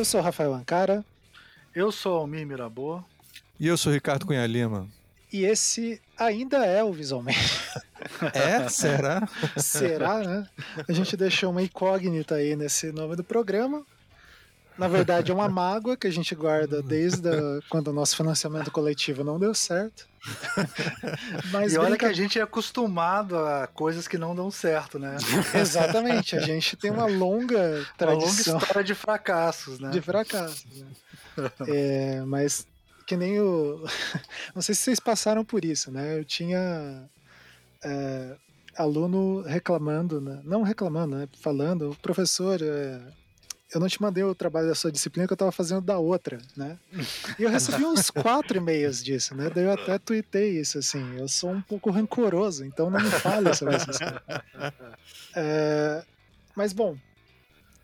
Eu sou o Rafael Ancara. Eu sou Almir Mirabô. E eu sou o Ricardo Cunha Lima. E esse ainda é o Visualmente. É? Será? Será, né? A gente deixou uma incógnita aí nesse nome do programa. Na verdade, é uma mágoa que a gente guarda desde a, quando o nosso financiamento coletivo não deu certo. Mas e olha que a gente é acostumado a coisas que não dão certo, né? Exatamente, a gente tem uma longa tradição. Uma longa história de fracassos, né? De fracassos. Né? É, mas que nem o. Não sei se vocês passaram por isso, né? Eu tinha é, aluno reclamando, né? não reclamando, né? Falando, professor, é, eu não te mandei o trabalho da sua disciplina que eu estava fazendo da outra, né? E eu recebi uns quatro e-mails disso, né? Daí eu até tuitei isso, assim, eu sou um pouco rancoroso, então não me fale sobre essas coisas. É, mas bom,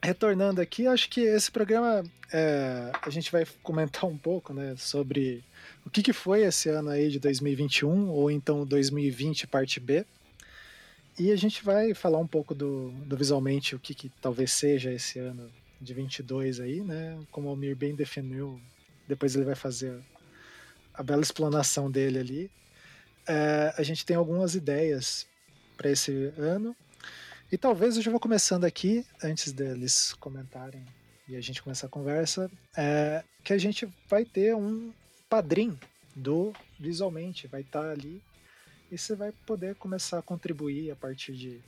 retornando aqui, acho que esse programa é, a gente vai comentar um pouco, né, sobre o que, que foi esse ano aí de 2021 ou então 2020 parte B. E a gente vai falar um pouco do, do visualmente o que, que talvez seja esse ano de 22 aí, né? Como o Almir bem definiu, depois ele vai fazer a bela explanação dele ali. É, a gente tem algumas ideias para esse ano e talvez eu já vou começando aqui, antes deles comentarem e a gente começar a conversa, é, que a gente vai ter um padrinho do Visualmente, vai estar tá ali e você vai poder começar a contribuir a partir de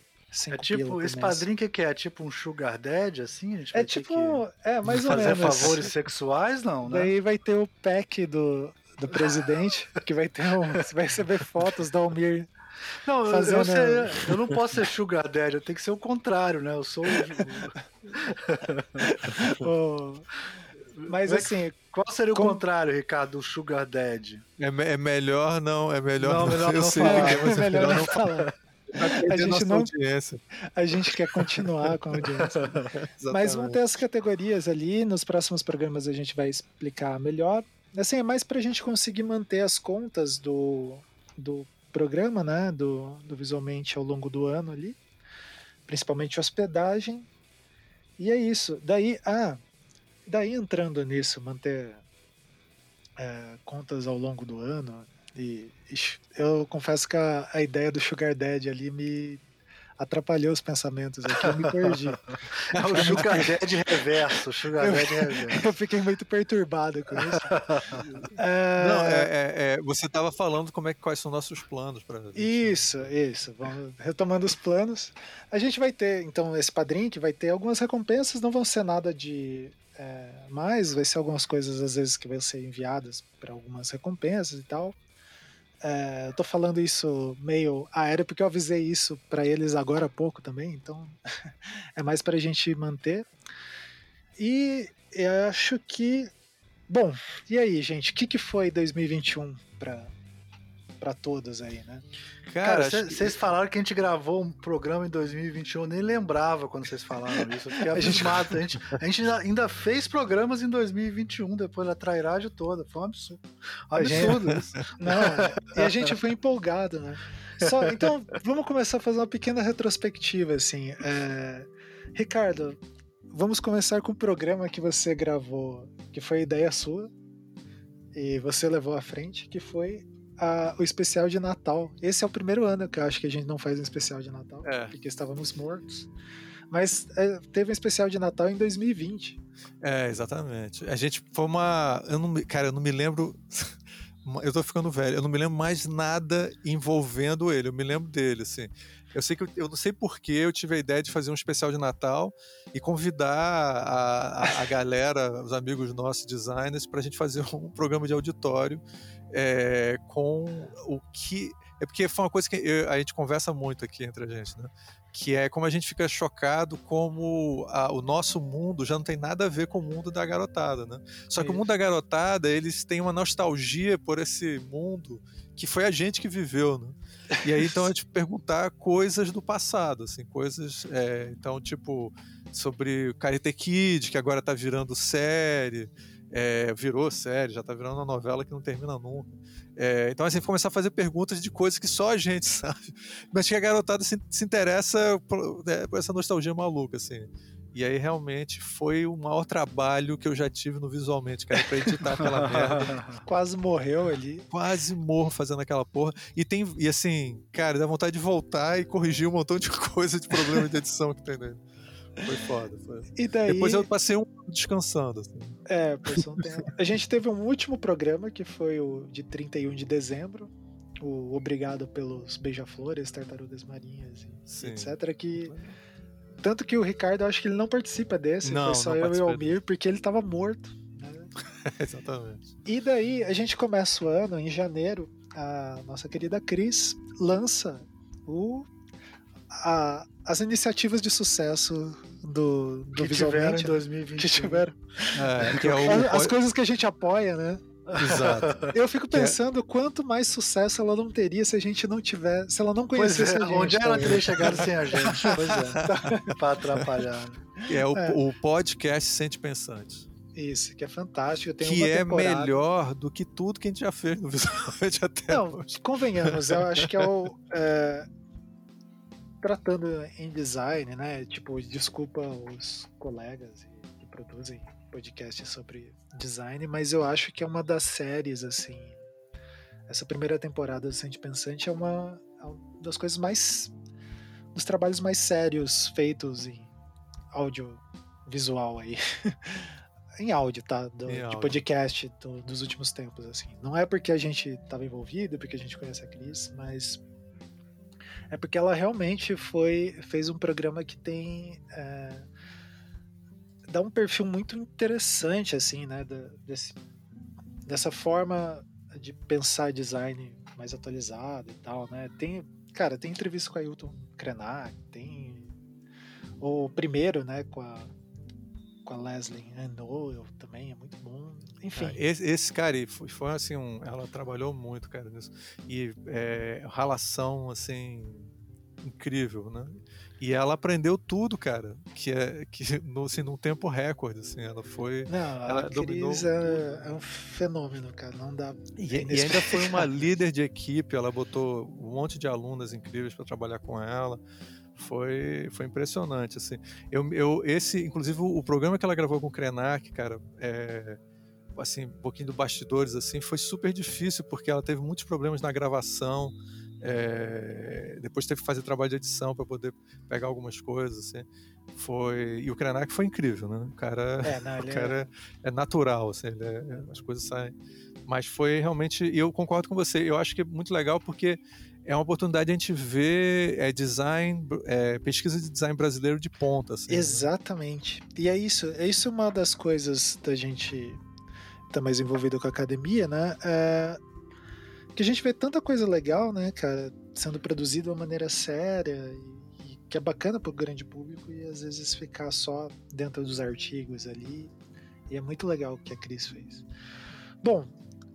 é tipo, esse padrinho que, que é? Tipo um sugar daddy, assim? A gente é tipo, é mais ou menos. Fazer favores sexuais, não, né? Daí vai ter o pack do, do presidente, que vai ter um, você vai receber fotos da Almir não, Fazendo... eu, ser, eu, não posso ser sugar daddy, eu tenho que ser o contrário, né? Eu sou o... Mas assim, qual seria o como... contrário, Ricardo, do sugar daddy? É, é melhor não, é melhor não, não, melhor eu não sei falar. Que é, é melhor não falar. A gente, não, audiência. a gente quer continuar com a audiência. Mas vão ter as categorias ali, nos próximos programas a gente vai explicar melhor. Assim, é mais para a gente conseguir manter as contas do, do programa, né, do, do Visualmente ao longo do ano ali, principalmente hospedagem. E é isso. Daí, ah, daí entrando nisso, manter é, contas ao longo do ano. E, eu confesso que a, a, ideia do Sugar Daddy ali me atrapalhou os pensamentos aqui, eu me perdi. é o Sugar Daddy reverso, Sugar eu, Daddy reverso. Eu fiquei muito perturbado com isso. é... Não, é, é, é você estava falando como é, quais são nossos planos para Isso, isso. Vamos retomando os planos. A gente vai ter, então, esse padrinho que vai ter algumas recompensas, não vão ser nada de é, mais, vai ser algumas coisas às vezes que vão ser enviadas para algumas recompensas e tal. É, eu tô falando isso meio aéreo porque eu avisei isso para eles agora há pouco também, então é mais para a gente manter. E eu acho que. Bom, e aí, gente? O que, que foi 2021 para para todos aí, né? Cara, vocês que... falaram que a gente gravou um programa em 2021, eu nem lembrava quando vocês falaram isso. Eu fiquei abismado. a gente, a gente ainda fez programas em 2021, depois da trairagem toda. Foi um absurdo. Absurdo gente... isso. Não, e a gente foi empolgado, né? Só, então, vamos começar a fazer uma pequena retrospectiva, assim. É... Ricardo, vamos começar com o programa que você gravou, que foi ideia sua, e você levou à frente, que foi a, o especial de Natal. Esse é o primeiro ano que eu acho que a gente não faz um especial de Natal, é. porque estávamos mortos. Mas é, teve um especial de Natal em 2020. É, exatamente. A gente foi uma. Eu não, cara, eu não me lembro. eu tô ficando velho. Eu não me lembro mais nada envolvendo ele. Eu me lembro dele, assim. Eu sei que eu, eu não sei porquê eu tive a ideia de fazer um especial de Natal e convidar a, a, a galera, os amigos nossos designers, para a gente fazer um programa de auditório é, com o que. É porque foi uma coisa que eu, a gente conversa muito aqui entre a gente, né? Que é como a gente fica chocado como a, o nosso mundo já não tem nada a ver com o mundo da garotada, né? Só que o mundo da garotada, eles têm uma nostalgia por esse mundo que foi a gente que viveu, né? E aí, então, a gente perguntar coisas do passado, assim, coisas. É, então, tipo, sobre Karate Kid, que agora tá virando série é, virou série, já tá virando uma novela que não termina nunca. É, então, assim, começar a fazer perguntas de coisas que só a gente sabe. Mas que a garotada se, se interessa por, é, por, essa nostalgia maluca, assim. E aí realmente foi o maior trabalho que eu já tive no Visualmente, cara, pra editar aquela merda. Quase morreu ali. Quase morro fazendo aquela porra. E tem. E assim, cara, dá vontade de voltar e corrigir um montão de coisa de problema de edição que tem nele. Foi foda, foi. E daí... Depois eu passei um descansando. Assim. É, passou um tempo. A gente teve um último programa que foi o de 31 de dezembro. O Obrigado pelos Beija-Flores, Tartarugas Marinhas, e etc. Que. Tanto que o Ricardo, eu acho que ele não participa desse, não, foi só eu e o Almir, porque ele tava morto. Né? Exatamente. E daí a gente começa o ano, em janeiro, a nossa querida Cris lança o, a, as iniciativas de sucesso do, do que visualmente. Tiveram em 2021. Que tiveram. É, que é o... As coisas que a gente apoia, né? Exato. Eu fico é pensando é... quanto mais sucesso ela não teria se a gente não tiver, se ela não conhecesse é, a gente. Onde ela teria chegado sem a gente? Pois é. pra atrapalhar. É o, é o podcast Sente Pensante. Isso, que é fantástico. Tem que é temporada. melhor do que tudo que a gente já fez no Visualmente até Não, hoje. convenhamos, eu acho que é o. É, tratando em design, né? Tipo, desculpa os colegas que produzem podcast sobre design, mas eu acho que é uma das séries, assim. Essa primeira temporada do Sente Pensante é uma, é uma das coisas mais. dos trabalhos mais sérios feitos em audiovisual aí. em áudio, tá? Do, de áudio. podcast do, dos últimos tempos, assim. Não é porque a gente estava envolvido, porque a gente conhece a Cris, mas é porque ela realmente foi fez um programa que tem é, dá um perfil muito interessante, assim, né? Da, desse, dessa forma de pensar design mais atualizado e tal, né? Tem, cara, tem entrevista com a Ailton Krenak, tem o primeiro, né, com a com a Leslie Noel também é muito bom. Enfim. Ah, esse, esse, cara, foi, foi assim, um, ela trabalhou muito, cara, nisso. E é, relação, assim, incrível, né? E ela aprendeu tudo, cara, que é que no, assim, num tempo recorde, assim, ela foi. Não, ela a dominou. É, é, um fenômeno, cara, não dá. E, e ainda foi uma líder de equipe, ela botou um monte de alunas incríveis para trabalhar com ela. Foi, foi impressionante, assim. Eu, eu, esse, inclusive, o, programa que ela gravou com o Krenak, cara, é, assim, um pouquinho do bastidores, assim, foi super difícil, porque ela teve muitos problemas na gravação. É, depois teve que fazer trabalho de edição para poder pegar algumas coisas, assim. Foi e o Krenak foi incrível, né? O cara, é, não, o cara é... é... natural, assim, é, as coisas saem. Mas foi realmente, e eu concordo com você. Eu acho que é muito legal porque é uma oportunidade de a gente ver é, design, é, pesquisa de design brasileiro de ponta. Assim, né? Exatamente. Né? E é isso. É isso uma das coisas da gente tá mais envolvido com a academia, né? É, que a gente vê tanta coisa legal, né, cara, sendo produzida de uma maneira séria e, e que é bacana para o grande público e às vezes ficar só dentro dos artigos ali. E é muito legal o que a Cris fez. Bom,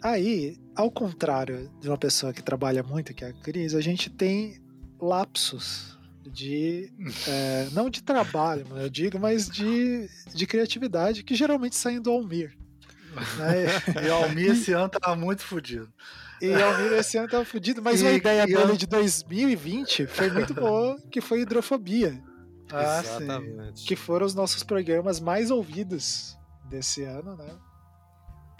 aí, ao contrário de uma pessoa que trabalha muito, que é a Cris, a gente tem lapsos de. É, não de trabalho, eu digo, mas de, de criatividade que geralmente saem do Almir. Né? e o Almir esse ano tava muito fodido. E Almir esse ano tava fudido, mas e, uma ideia dele de 2020 foi muito boa, que foi hidrofobia. Ah, Exatamente. Sim. Que foram os nossos programas mais ouvidos desse ano, né?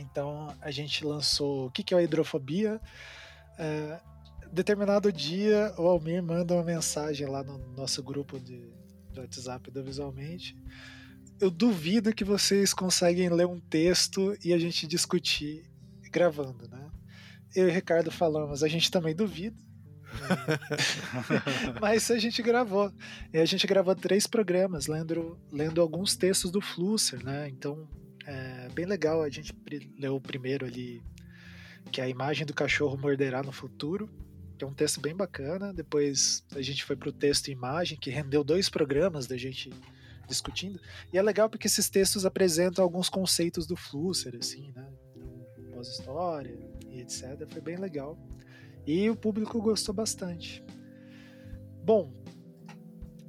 Então a gente lançou o que, é a hidrofobia. É, determinado dia o Almir manda uma mensagem lá no nosso grupo de, WhatsApp do Visualmente. Eu duvido que vocês conseguem ler um texto e a gente discutir gravando, né? eu e o Ricardo falamos, a gente também duvida. Mas a gente gravou. E a gente gravou três programas, lendo, lendo alguns textos do Flusser, né? Então, é bem legal. A gente leu o primeiro ali, que é a imagem do cachorro morderá no futuro, que é um texto bem bacana. Depois a gente foi para o texto imagem, que rendeu dois programas da gente discutindo. E é legal porque esses textos apresentam alguns conceitos do Flusser, assim, né? Pós-história, e etc. Foi bem legal. E o público gostou bastante. Bom,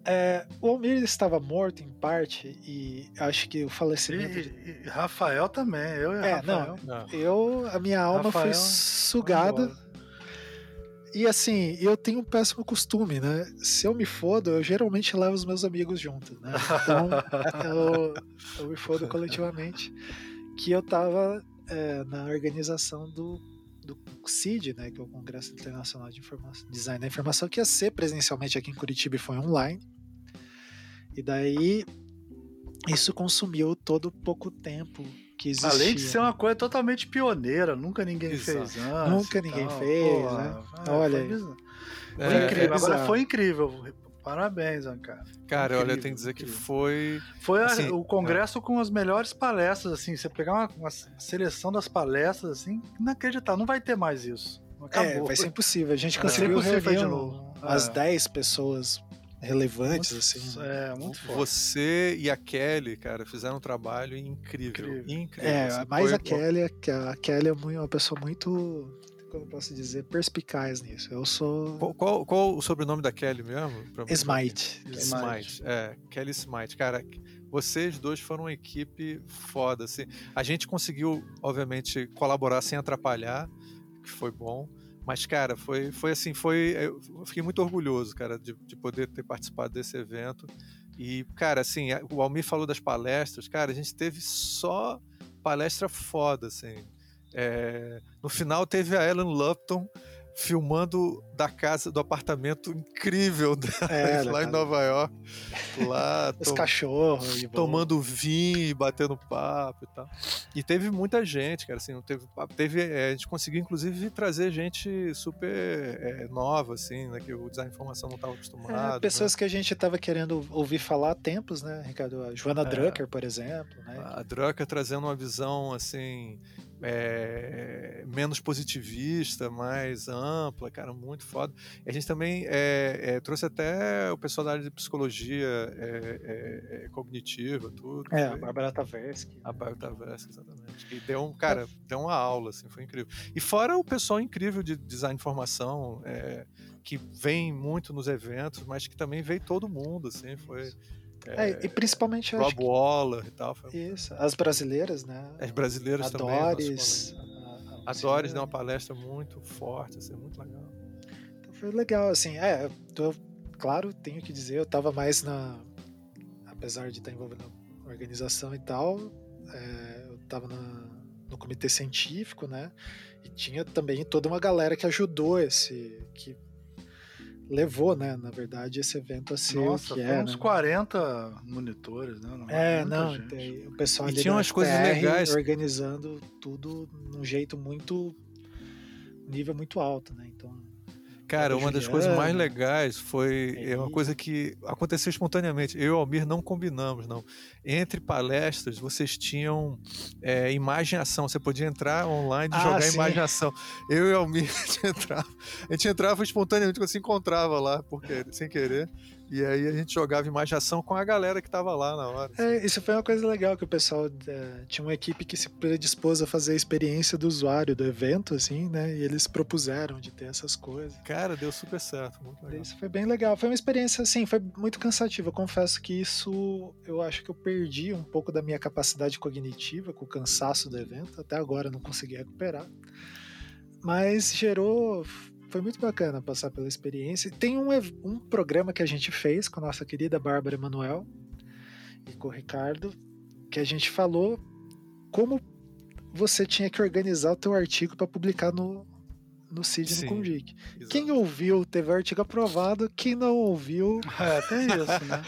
é, o Almir estava morto em parte e acho que o falecimento. E, de... e Rafael também, eu e é, Rafael. Não, eu, a minha alma Rafael foi sugada. e assim, eu tenho um péssimo costume, né? Se eu me fodo, eu geralmente levo os meus amigos junto, né? Então, eu, eu me fodo coletivamente. Que eu tava é, na organização do, do CID, né? Que é o Congresso Internacional de Informação, Design da Informação, que ia ser presencialmente aqui em Curitiba e foi online. E daí, isso consumiu todo pouco tempo que existia. Além de ser uma coisa totalmente pioneira, nunca ninguém Exato. fez antes. Nunca ninguém tal. fez, Pô, né? É, olha aí. Foi, é, incrível. Agora foi incrível. Parabéns, cara. Cara, incrível, olha, eu tenho que dizer incrível. que foi. Foi assim, o congresso é. com as melhores palestras, assim. Você pegar uma, uma, seleção das palestras, assim, inacreditável. Não vai ter mais isso. Acabou. É, vai ser impossível. A gente conseguiu é, reunir de novo. as 10 é. pessoas relevantes, muito, assim. É, muito forte. Você e a Kelly, cara, fizeram um trabalho incrível. Incrível. incrível. É, assim, mais foi... a Kelly, a Kelly é uma pessoa muito como posso dizer, perspicaz nisso. Eu sou. Qual, qual, qual o sobrenome da Kelly mesmo? Smite. Smite. É, Kelly Smite. Cara, vocês dois foram uma equipe foda. Assim. A gente conseguiu, obviamente, colaborar sem atrapalhar, que foi bom. Mas, cara, foi, foi assim, foi. Eu fiquei muito orgulhoso, cara, de, de poder ter participado desse evento. E, cara, assim, o Almir falou das palestras, cara, a gente teve só palestra foda, assim. É, no final teve a Ellen Lupton filmando da casa, do apartamento incrível é, lá em Nova York. Lá, Os tom, cachorros. Tomando vinho e batendo papo e tal. E teve muita gente, cara, assim, teve, teve é, a gente conseguiu inclusive trazer gente super é, nova, assim, né, que o design de informação não estava acostumado. É, pessoas né? que a gente estava querendo ouvir falar há tempos, né, Ricardo? A Joana é. Drucker, por exemplo. Né? A Drucker trazendo uma visão, assim, é, menos positivista, mais ampla, cara, muito foda. E a gente também é, é, trouxe até o pessoal da área de psicologia é, cognitiva, tudo. É, foi... a Bárbara Tversky. A Bárbara Tversky, exatamente. E deu um, cara, deu uma aula, assim, foi incrível. E fora o pessoal incrível de design de informação, que vem muito nos eventos, mas que também veio todo mundo, assim, foi... É, é, e principalmente Rob que... Waller e tal. Foi... Isso, as brasileiras, né? As brasileiras também. Doris, a, a, a Doris deu uma palestra muito forte, assim, muito legal. Então foi legal, assim, é, claro, tenho que dizer, eu tava mais na. Apesar de estar envolvido na organização e tal, é, eu tava na, no comitê científico, né? E tinha também toda uma galera que ajudou esse. que levou, né, na verdade, esse evento a ser Nossa, o que é. uns né? 40 monitores, né? Não é, não, tem, o pessoal e ali tinha umas coisas legais organizando tudo num jeito muito nível muito alto, né? Então Cara, uma das coisas mais legais foi é uma coisa que aconteceu espontaneamente. Eu e o Almir não combinamos, não. Entre palestras, vocês tinham é, imagem ação. Você podia entrar online e ah, jogar sim. imagem ação. Eu e o Almir, a gente entrava, a gente entrava espontaneamente quando se encontrava lá, porque, sem querer. E aí a gente jogava imaginação com a galera que tava lá na hora. Assim. É, isso foi uma coisa legal que o pessoal é, tinha uma equipe que se predispôs a fazer a experiência do usuário do evento, assim, né? E eles propuseram de ter essas coisas. Cara, deu super certo, muito legal. Isso foi bem legal. Foi uma experiência, assim, foi muito cansativa. Eu confesso que isso, eu acho que eu perdi um pouco da minha capacidade cognitiva com o cansaço do evento. Até agora não consegui recuperar. Mas gerou foi muito bacana passar pela experiência. Tem um, um programa que a gente fez com a nossa querida Bárbara Emanuel e com o Ricardo, que a gente falou como você tinha que organizar o teu artigo para publicar no, no CID no Condic. Quem ouviu teve o artigo aprovado, quem não ouviu. É, tem isso, né?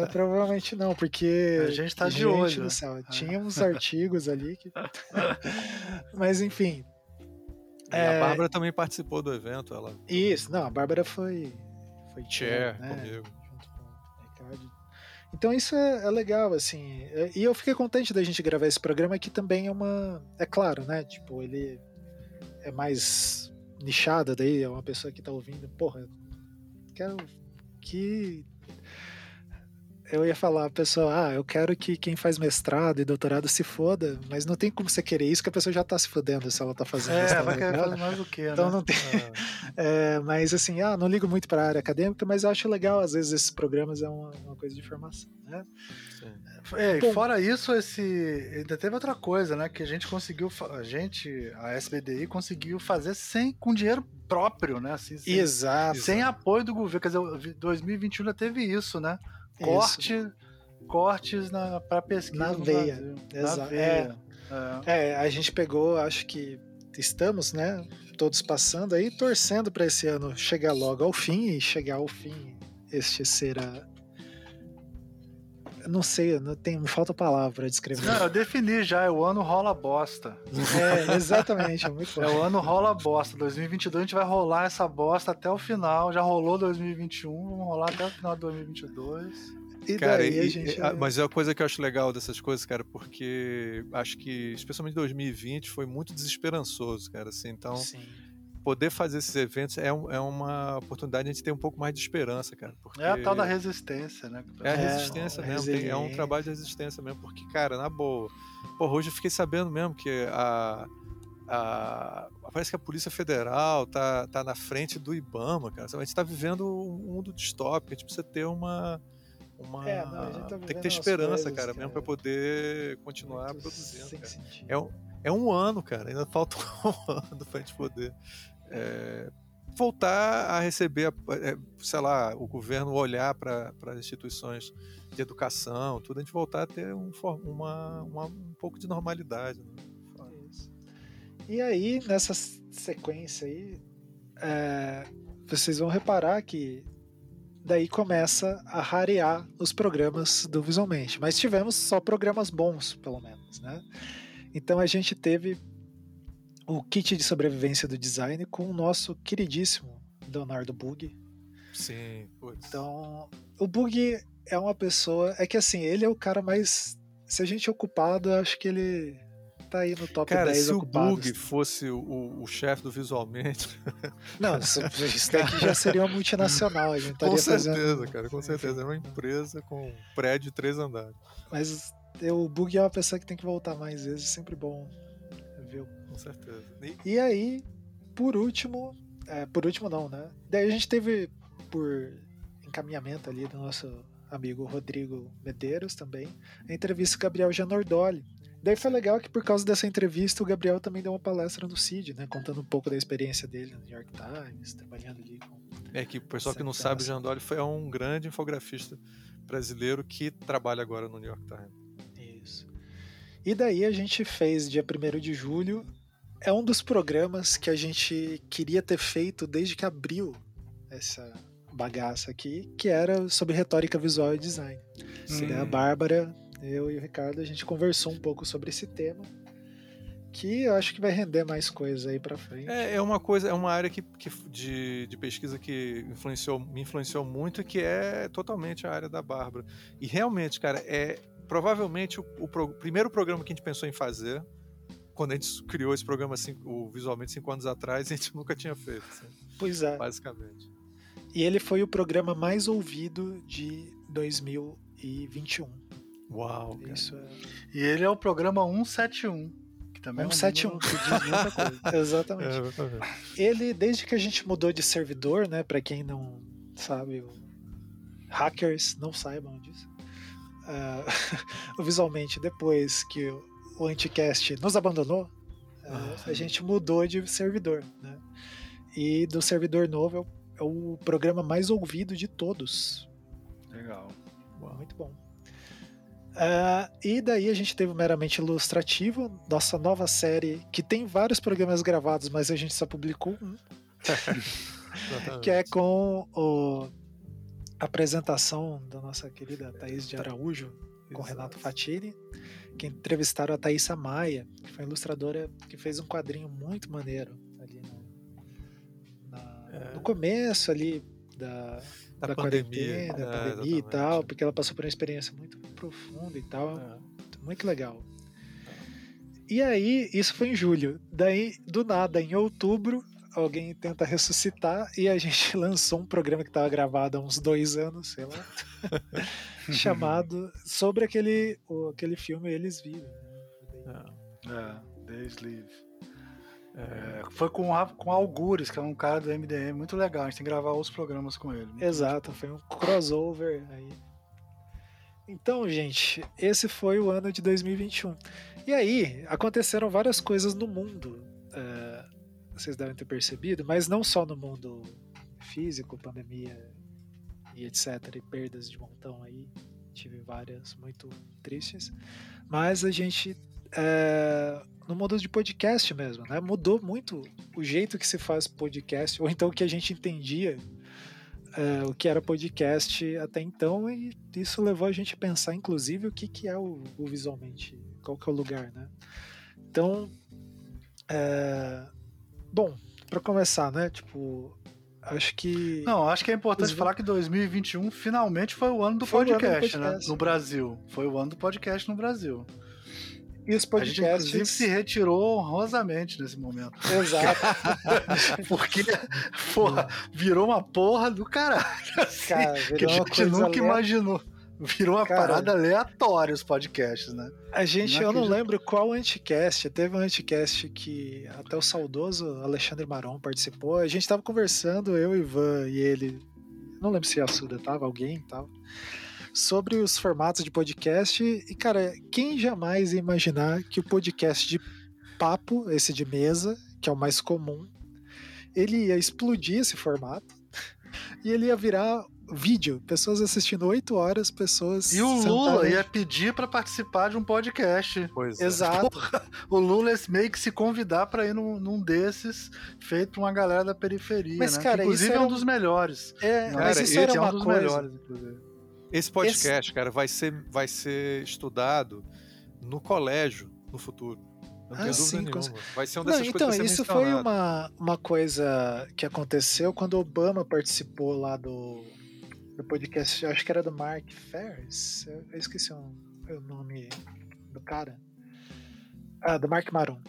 É, provavelmente não, porque. A gente tá de olho. Céu, é. Tinha uns artigos ali que. Mas enfim, é... a Bárbara também participou do evento. Ela... Isso, não, a Bárbara foi, foi chair, né? comigo. Junto com o Ricardo. Então isso é, é, legal, assim. É, e eu fiquei contente da gente gravar esse programa que também é uma. É claro, né? Tipo, ele é mais nichado daí, é uma pessoa que tá ouvindo, porra, quero que eu ia falar, a pessoa, ah, eu quero que quem faz mestrado e doutorado se foda, mas não tem como você querer isso que a pessoa já tá se fodendo se ela tá fazendo É, vai querer fazer mais do que, Então né? não tem. É. mas assim, ah, não ligo muito pra área acadêmica, mas eu acho legal, às vezes, esses programas é uma, uma coisa de formação, né? É, e fora isso, esse ainda teve outra coisa, né? Que a gente conseguiu, a gente, a SBDI conseguiu fazer sem com dinheiro próprio, né? Assim, sem, Exato. Sem apoio do governo. Quer dizer, 2021 já teve isso, né? Corte, cortes na para pesquisa na veia. Exato. Na veia. É, é. a gente pegou, acho que estamos, né? Todos passando aí, torcendo para esse ano chegar logo ao fim e chegar ao fim este será não sei, não tem, me falta palavra para descrever. Não, eu defini já, é o ano rola bosta. É, exatamente, é muito bom. É o ano rola bosta. 2022 a gente vai rolar essa bosta até o final. Já rolou 2021, vamos rolar até o final de 2022. E cara, daí, e, gente... e, mas é a coisa que eu acho legal dessas coisas, cara, porque acho que, especialmente 2020, foi muito desesperançoso, cara, assim, então... Sim poder fazer esses eventos é, um, é uma oportunidade de a gente ter um pouco mais de esperança, cara. Porque... É a tal da resistência, né? É a resistência é, mesmo, tem, é um trabalho de resistência mesmo, porque, cara, na boa. Porra, hoje eu fiquei sabendo mesmo que a. A, parece que a Polícia Federal tá, tá na frente do Ibama, cara. A gente tá vivendo um mundo distópico, a gente precisa ter uma. uma é, não, tá tem que ter esperança, coisas, cara, cara, mesmo para poder continuar Muito produzindo. É um, é um ano, cara. Ainda falta um ano pra gente poder é, voltar a receber, é, sei lá, o governo olhar para as instituições de educação, tudo, a gente voltar a ter um, uma, uma um pouco de normalidade. Né? E aí, nessa sequência aí, é, vocês vão reparar que daí começa a rarear os programas do Visualmente. Mas tivemos só programas bons, pelo menos, né? Então a gente teve o kit de sobrevivência do design com o nosso queridíssimo Leonardo Bug. Sim, putz. Então, o Bug é uma pessoa. É que assim, ele é o cara mais. Se a gente é ocupado, acho que ele tá aí no top cara, 10 se ocupados. o Bug fosse o, o chefe do Visualmente. Não, isso, isso daqui já seria uma multinacional. A gente com certeza, fazendo... cara, com certeza. É uma empresa com um prédio de três andares. Mas o Bug é uma pessoa que tem que voltar mais vezes, sempre bom ver com certeza. E, e aí, por último, é, por último não, né? Daí a gente teve, por encaminhamento ali do nosso amigo Rodrigo Medeiros também, a entrevista com o Gabriel Janordoli. Daí foi legal que por causa dessa entrevista o Gabriel também deu uma palestra no CID, né? Contando um pouco da experiência dele no New York Times, trabalhando ali com. É que o pessoal que não sabe, o Jandoli foi um grande infografista brasileiro que trabalha agora no New York Times. E daí a gente fez dia 1 de julho é um dos programas que a gente queria ter feito desde que abriu essa bagaça aqui, que era sobre retórica visual e design. Sim. A Bárbara, eu e o Ricardo, a gente conversou um pouco sobre esse tema, que eu acho que vai render mais coisa aí para frente. É, é, uma coisa, é uma área que, que de, de, pesquisa que influenciou, me influenciou muito, que é totalmente a área da Bárbara. E realmente, cara, é provavelmente o, o pro, primeiro programa que a gente pensou em fazer quando a gente criou esse programa cinco, o visualmente cinco anos atrás, a gente nunca tinha feito. Assim, pois é. Basicamente. E ele foi o programa mais ouvido de 2021. Uau! Isso é... E ele é o programa 171. Que também 171. É um que diz muita coisa. exatamente. É, exatamente. Ele, desde que a gente mudou de servidor, né? Para quem não sabe, hackers não saibam disso. Uh, visualmente, depois que o Anticast nos abandonou, ah, a gente mudou de servidor, né? E do servidor novo é o, é o programa mais ouvido de todos. Legal. Uau. Muito bom. Uh, e daí a gente teve o Meramente Ilustrativo, nossa nova série, que tem vários programas gravados, mas a gente só publicou um. que é com o, apresentação da nossa querida Thaís de Araújo, com Renato Fatini que entrevistaram a Thaisa Maia, que foi ilustradora que fez um quadrinho muito maneiro ali no, na, é. no começo ali da, da, da pandemia, da é, pandemia e tal, porque ela passou por uma experiência muito profunda e tal, é. muito legal. E aí, isso foi em julho. Daí, do nada, em outubro, alguém tenta ressuscitar e a gente lançou um programa que estava gravado há uns dois anos, sei lá, chamado sobre aquele, o, aquele filme Eles Vivem. Né? É, Days Live. É, foi com, com Algures, que é um cara do MDM muito legal. A gente tem que gravar outros programas com ele. Exato, foi um crossover aí. Então, gente, esse foi o ano de 2021. E aí, aconteceram várias coisas no mundo. Vocês devem ter percebido, mas não só no mundo físico, pandemia e etc. E perdas de montão aí. Tive várias muito tristes. Mas a gente. É, no mundo de podcast mesmo, né? Mudou muito o jeito que se faz podcast, ou então o que a gente entendia é, o que era podcast até então, e isso levou a gente a pensar, inclusive, o que, que é o, o visualmente, qual que é o lugar, né? Então, é, bom, para começar, né? Tipo, acho que. Não, acho que é importante Os... falar que 2021 finalmente foi o ano do podcast, ano do podcast né? No Brasil. Foi o ano do podcast no Brasil. E os podcasts. A gente, inclusive, se retirou honrosamente nesse momento. Exato. Porque, porra, virou uma porra do caralho. Assim, Cara, que a gente nunca imaginou. Virou uma parada aleatória os podcasts, né? A gente, não eu não lembro qual anticast. Teve um anticast que até o saudoso Alexandre Maron participou. A gente tava conversando, eu, Ivan e ele. Não lembro se a Suda tava, alguém tava sobre os formatos de podcast. E, cara, quem jamais ia imaginar que o podcast de papo, esse de mesa, que é o mais comum, ele ia explodir esse formato e ele ia virar vídeo, pessoas assistindo oito horas, pessoas. E o Lula ia pedir para participar de um podcast. Pois é. Exato. Porra, o Lula meio que se convidar para ir num, num, desses, feito pra uma galera da periferia. Mas, né? cara, que, inclusive é um dos melhores. É, cara, mas isso era é uma um coisa. Melhores, esse podcast, Esse... cara, vai ser, vai ser estudado no colégio no futuro. Não ah, sim, nenhuma. Vai ser um dessas Não, então, isso foi uma, uma coisa que aconteceu quando Obama participou lá do, do podcast, acho que era do Mark Ferris. Eu, eu esqueci o, o, nome do cara. Ah, do Mark Maron.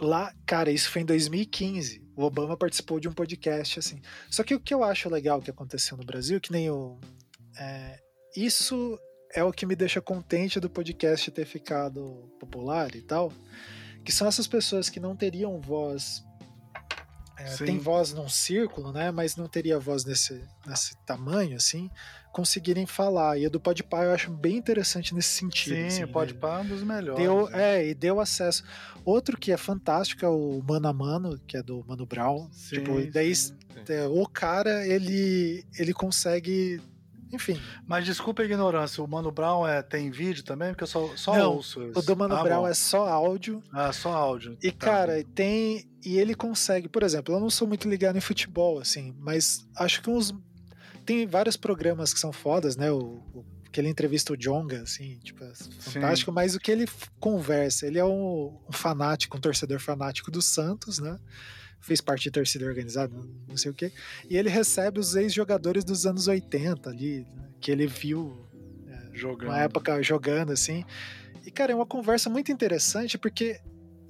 Lá, cara, isso foi em 2015. O Obama participou de um podcast assim. Só que o que eu acho legal que aconteceu no Brasil, que nem o, é, isso é o que me deixa contente do podcast ter ficado popular e tal, que são essas pessoas que não teriam voz é, tem voz num círculo, né? Mas não teria voz nesse, nesse tamanho, assim, conseguirem falar. E a do Podpah eu acho bem interessante nesse sentido. Sim, assim, o Podpah é um dos melhores. Deu, né? É, e deu acesso. Outro que é fantástico é o Mano a Mano, que é do Mano Brown. Sim, tipo, daí sim, sim. É, o cara, ele, ele consegue enfim. Mas desculpa a ignorância, o Mano Brown é, tem vídeo também? Porque eu só, só Não, ouço isso. O do Mano ah, Brown bom. é só áudio. Ah, só áudio. E, tá. cara, tem. E ele consegue, por exemplo, eu não sou muito ligado em futebol, assim, mas acho que uns. Tem vários programas que são fodas, né? O, o que ele entrevista o Jonga, assim, tipo, é fantástico, Sim. mas o que ele conversa, ele é um, um fanático, um torcedor fanático do Santos, né? Fez parte de torcida organizada, não sei o quê. E ele recebe os ex-jogadores dos anos 80 ali, que ele viu é, jogando. uma época jogando, assim. E, cara, é uma conversa muito interessante, porque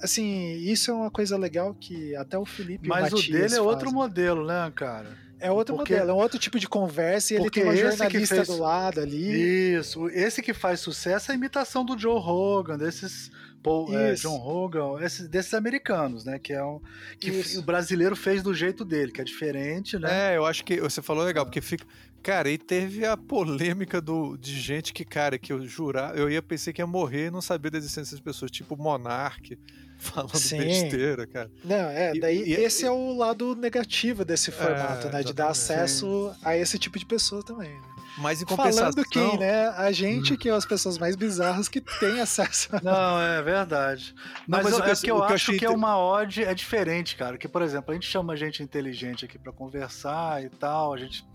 assim, isso é uma coisa legal que até o Felipe Mas o, o dele é outro modelo, né, cara? É outro porque, modelo, é um outro tipo de conversa e ele tem uma jornalista fez, do lado ali. Isso, esse que faz sucesso é a imitação do Joe Rogan, desses Paul, é, John Hogan, esses, desses americanos, né? Que é um que Isso. o brasileiro fez do jeito dele, que é diferente, né? É, eu acho que você falou legal, porque fica. Cara, e teve a polêmica do, de gente que, cara, que eu jurar, eu ia pensei que ia morrer e não sabia da existência das pessoas, tipo Monark, falando Sim. besteira, cara. Não, é, daí e, esse e, é o lado negativo desse formato, é, né? De dar acesso Sim. a esse tipo de pessoa também. Né? Mas em compensação... Falando quem, né? A gente que é as pessoas mais bizarras que tem acesso. Não, é verdade. Mas, Não, mas eu, é que eu, que acho que é uma odd é diferente, cara. Que, por exemplo, a gente chama gente inteligente aqui para conversar e tal. A gente,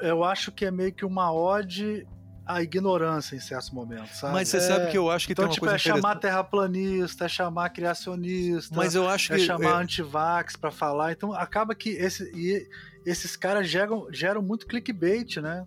eu acho que é meio que uma odd a ignorância em certos momentos, sabe? Mas você é, sabe que eu acho que então, tem uma tipo, coisa é chamar terraplanista, é chamar criacionista, mas eu acho é que chamar é... antivax para falar. Então acaba que esse, e, esses caras geram, geram muito clickbait, né?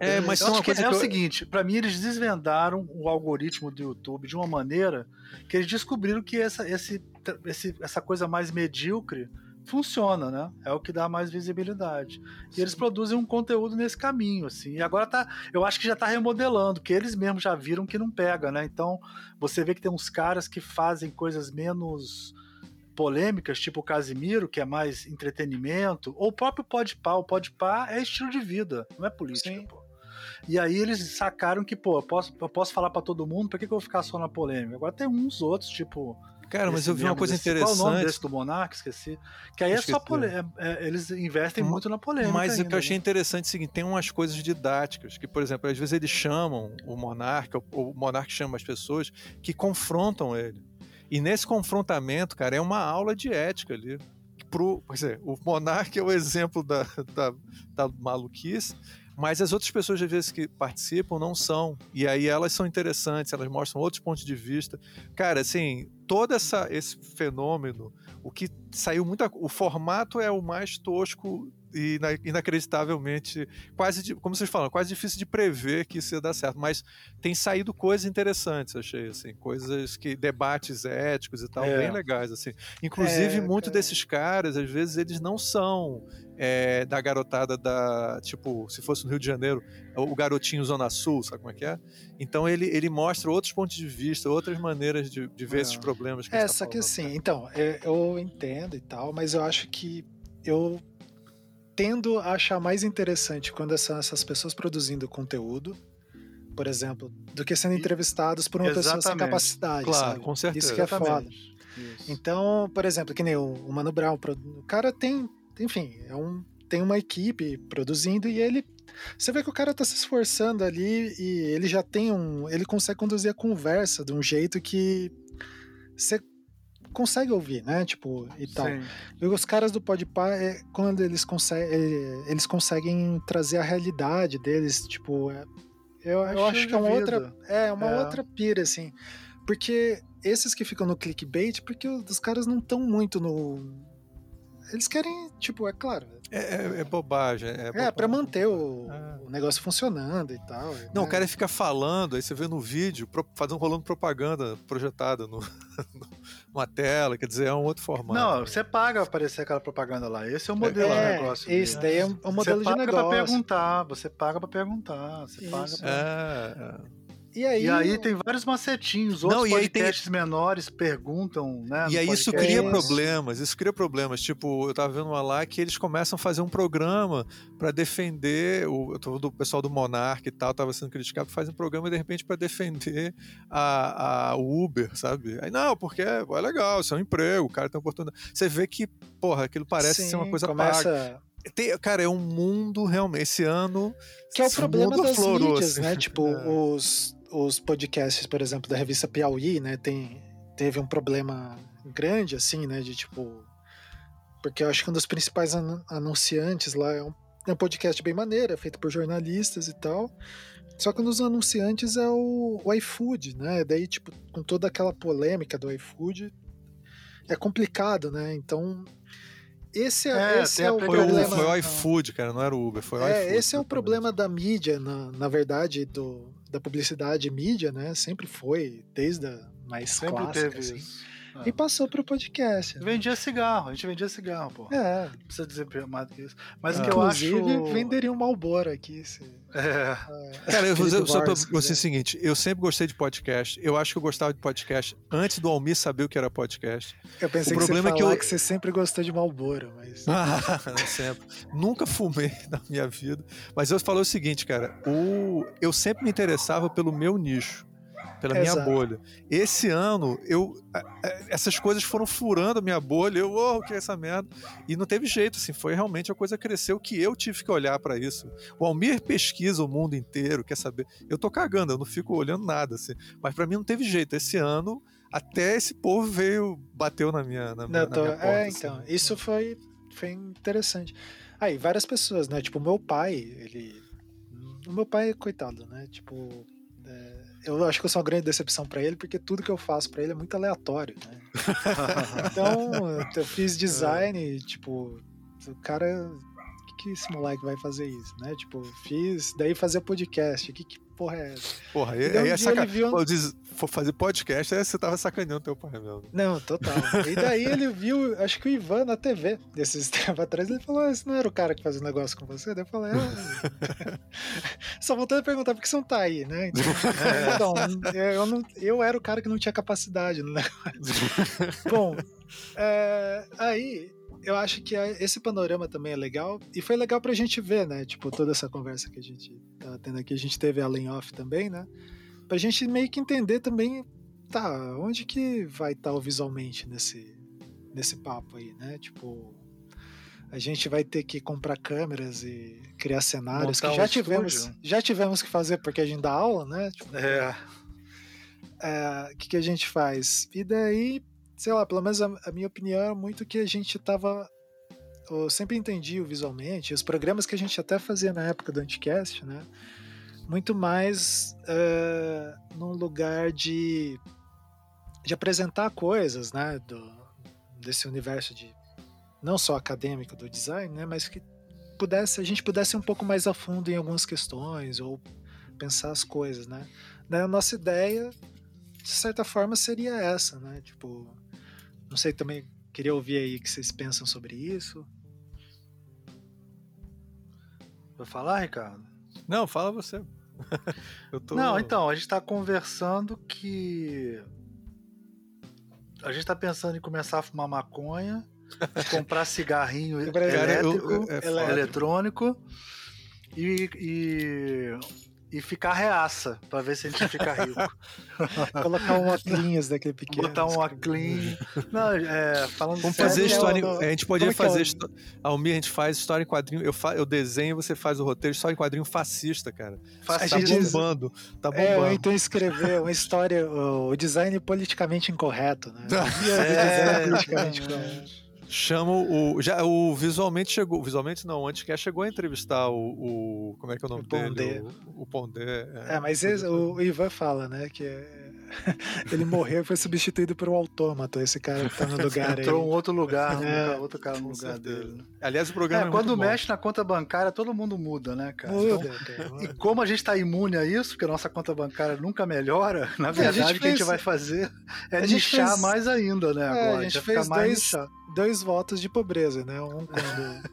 É, é, mas é, que é o seguinte, para mim eles desvendaram o algoritmo do YouTube de uma maneira que eles descobriram que essa, esse, esse, essa coisa mais medíocre funciona, né? É o que dá mais visibilidade. E eles produzem um conteúdo nesse caminho, assim. E agora tá, eu acho que já tá remodelando, que eles mesmos já viram que não pega, né? Então, você vê que tem uns caras que fazem coisas menos polêmicas, tipo o Casimiro, que é mais entretenimento, ou o próprio Podpah. O Podpah é estilo de vida, não é política, Sim. pô. E aí eles sacaram que, pô, eu posso, eu posso falar para todo mundo, por que, que eu vou ficar só na polêmica? Agora tem uns outros, tipo. Cara, mas eu vi uma coisa desse, interessante. Qual é o nome desse do Monark? Esqueci. Que aí é só polêmica. É, é, eles investem muito na polêmica. Mas ainda, o que eu achei né? interessante é o seguinte: tem umas coisas didáticas, que, por exemplo, às vezes eles chamam o Monark, ou o Monark chama as pessoas que confrontam ele. E nesse confrontamento, cara, é uma aula de ética ali. Pro, quer dizer, o Monark é o exemplo da, da, da maluquice, mas as outras pessoas, às vezes, que participam não são. E aí elas são interessantes, elas mostram outros pontos de vista. Cara, assim, todo essa, esse fenômeno, o que saiu muito. O formato é o mais tosco inacreditavelmente quase como vocês falam quase difícil de prever que isso ia dar certo mas tem saído coisas interessantes achei assim coisas que debates éticos e tal é. bem legais assim inclusive é, muito é. desses caras às vezes eles não são é, da garotada da tipo se fosse no Rio de Janeiro o garotinho Zona Sul sabe como é que é então ele, ele mostra outros pontos de vista outras maneiras de, de ver esses é. problemas que é só tá que assim então eu entendo e tal mas eu acho que eu tendo a achar mais interessante quando são essas pessoas produzindo conteúdo, por exemplo, do que sendo entrevistados por uma Exatamente. pessoa sem capacidade. Claro, sabe? com certeza. Isso que é foda. Então, por exemplo, que nem o, o Mano Brown, o cara tem, enfim, é um, tem uma equipe produzindo e ele você vê que o cara tá se esforçando ali e ele já tem um. Ele consegue conduzir a conversa de um jeito que você consegue ouvir, né? Tipo, e tal. Sim. E os caras do Podpah, é, quando eles, conseguem, é, eles conseguem trazer a realidade deles, tipo, é, eu, eu acho que é uma outra, é uma é. outra pira, assim. Porque esses que ficam no clickbait, porque os caras não estão muito no. Eles querem, tipo, é claro, é, é, é, bobagem. É, é, é para manter o, é. o, negócio funcionando e tal. Não, né? o cara fica falando, aí você vê no vídeo, fazendo rolando propaganda projetada no, numa tela, quer dizer, é um outro formato. Não, você paga pra aparecer aquela propaganda lá. Esse é o modelo é, de negócio. Esse daí é um modelo de negócio. Você paga pra perguntar, você paga pra perguntar, você Isso. paga pra... É, e aí, e aí tem vários macetinhos, outros não, podcasts tem... menores perguntam, né? E aí podcast. isso cria problemas, isso cria problemas. Tipo, eu tava vendo uma lá que eles começam a fazer um programa para defender, o, eu tô do pessoal do Monark e tal, tava sendo criticado, faz um programa de repente para defender a, a Uber, sabe? Aí não, porque é, é legal, isso é um emprego, o cara tem oportunidade. Você vê que, porra, aquilo parece Sim, ser uma coisa começa... paga. Tem, cara, é um mundo realmente. Esse ano. Que é o problema das mídias, né? Tipo, é. os, os podcasts, por exemplo, da revista Piauí, né, tem, teve um problema grande, assim, né, de tipo. Porque eu acho que um dos principais anunciantes lá é um, é um podcast bem maneiro, é feito por jornalistas e tal. Só que um dos anunciantes é o, o iFood, né? Daí, tipo, com toda aquela polêmica do iFood, é complicado, né? Então, esse é, é esse é o problema. Foi o iFood, cara, não era o Uber, foi o é, iFood. Esse é o problema da mídia, na, na verdade, do, da publicidade e mídia, né? Sempre foi, desde a mais Sempre clássica, teve assim. Isso. Ah. E passou pro podcast. Né? Vendia cigarro, a gente vendia cigarro, pô. É. Não precisa dizer mais do que isso. Mas é. o que eu acho. venderia um Malboro aqui. Se... É. é. Cara, eu vou dizer só pra você o seguinte: eu sempre gostei de podcast. Eu acho que eu gostava de podcast antes do Almir saber o que era podcast. Eu pensei o que problema você é que, eu... que você sempre gostou de Malboro, mas. Ah, não sempre. Nunca fumei na minha vida. Mas eu falei o seguinte, cara: o... eu sempre me interessava pelo meu nicho pela minha bolha. Esse ano, eu essas coisas foram furando a minha bolha. Eu, oh, o que é essa merda? E não teve jeito, assim, foi realmente a coisa cresceu que eu tive que olhar para isso. O Almir pesquisa o mundo inteiro, quer saber? Eu tô cagando, eu não fico olhando nada, assim. Mas para mim não teve jeito. Esse ano, até esse povo veio, bateu na minha, na, minha, tô... na minha porta. É, então, assim. isso foi, foi interessante. Aí, várias pessoas, né? Tipo, meu pai, ele. O meu pai, coitado, né? Tipo, eu acho que eu sou uma grande decepção para ele, porque tudo que eu faço para ele é muito aleatório, né? então, eu fiz design, e, tipo, o cara. O que, que esse moleque vai fazer isso, né? Tipo, fiz. Daí fazer podcast. Que, que, porra é essa? Porra, aí, aí um é sacanagem. Diz, for fazer podcast, aí você tava sacaneando teu pai mesmo. Não, total. e daí ele viu, acho que o Ivan na TV, desses tempos atrás, ele falou: esse não era o cara que fazia um negócio com você? Daí eu falei: é. Só voltando a perguntar por que você não tá aí, né? Então, então eu, não, eu era o cara que não tinha capacidade no negócio. Bom, é, aí eu acho que esse panorama também é legal. E foi legal pra gente ver, né? Tipo, toda essa conversa que a gente tá tendo aqui. A gente teve a off também, né? Pra gente meio que entender também, tá, onde que vai estar tá visualmente nesse, nesse papo aí, né? Tipo, a gente vai ter que comprar câmeras e criar cenários Montar que já um tivemos, já tivemos que fazer porque a gente dá aula, né? Tipo, é. O é, que, que a gente faz? E daí sei lá, pelo menos a, a minha opinião é muito que a gente tava. Eu sempre entendi visualmente, os programas que a gente até fazia na época do Anticast, né? Muito mais uh, num lugar de, de apresentar coisas, né? Do, desse universo de não só acadêmico do design, né? Mas que pudesse a gente pudesse ir um pouco mais a fundo em algumas questões ou pensar as coisas, né? A nossa ideia, de certa forma, seria essa, né? Tipo, não sei também, queria ouvir aí o que vocês pensam sobre isso. Vai falar, Ricardo? Não, fala você. tô... Não, então, a gente está conversando que. A gente está pensando em começar a fumar maconha, comprar cigarrinho elétrico, eu, é eletrônico e, e e ficar reaça, pra ver se a gente fica rico. Colocar um óculos daquele pequeno. Botar um óculos. Não, é, falando Vamos fazer história. Não, a gente podia fazer. É Almir, a gente faz história em quadrinho. Eu, fa... eu desenho, você faz o roteiro, história em quadrinho fascista, cara. Fascista. Tá bombando. Tá bombando. É, ou então escrever uma história, o design politicamente incorreto, né? é, politicamente incorreto. Chama o. Já, o visualmente chegou. Visualmente não, antes que chegou a entrevistar o, o. como é que é o nome o dele? O, o Pondé. É, é mas esse, o Ivan fala, né? Que é, ele morreu e foi substituído por um autômato, esse cara que tá no lugar Entrou aí. um outro lugar, é, outro cara no lugar dele. Né? Aliás, o programa. É, é quando mexe bom. na conta bancária, todo mundo muda, né, cara? Muda, então, E como a gente tá imune a isso, porque a nossa conta bancária nunca melhora, na verdade, o que a gente vai fazer é nichar fez... mais ainda, né? Agora, a gente, a gente fez dois, dois votos de pobreza, né? Um quando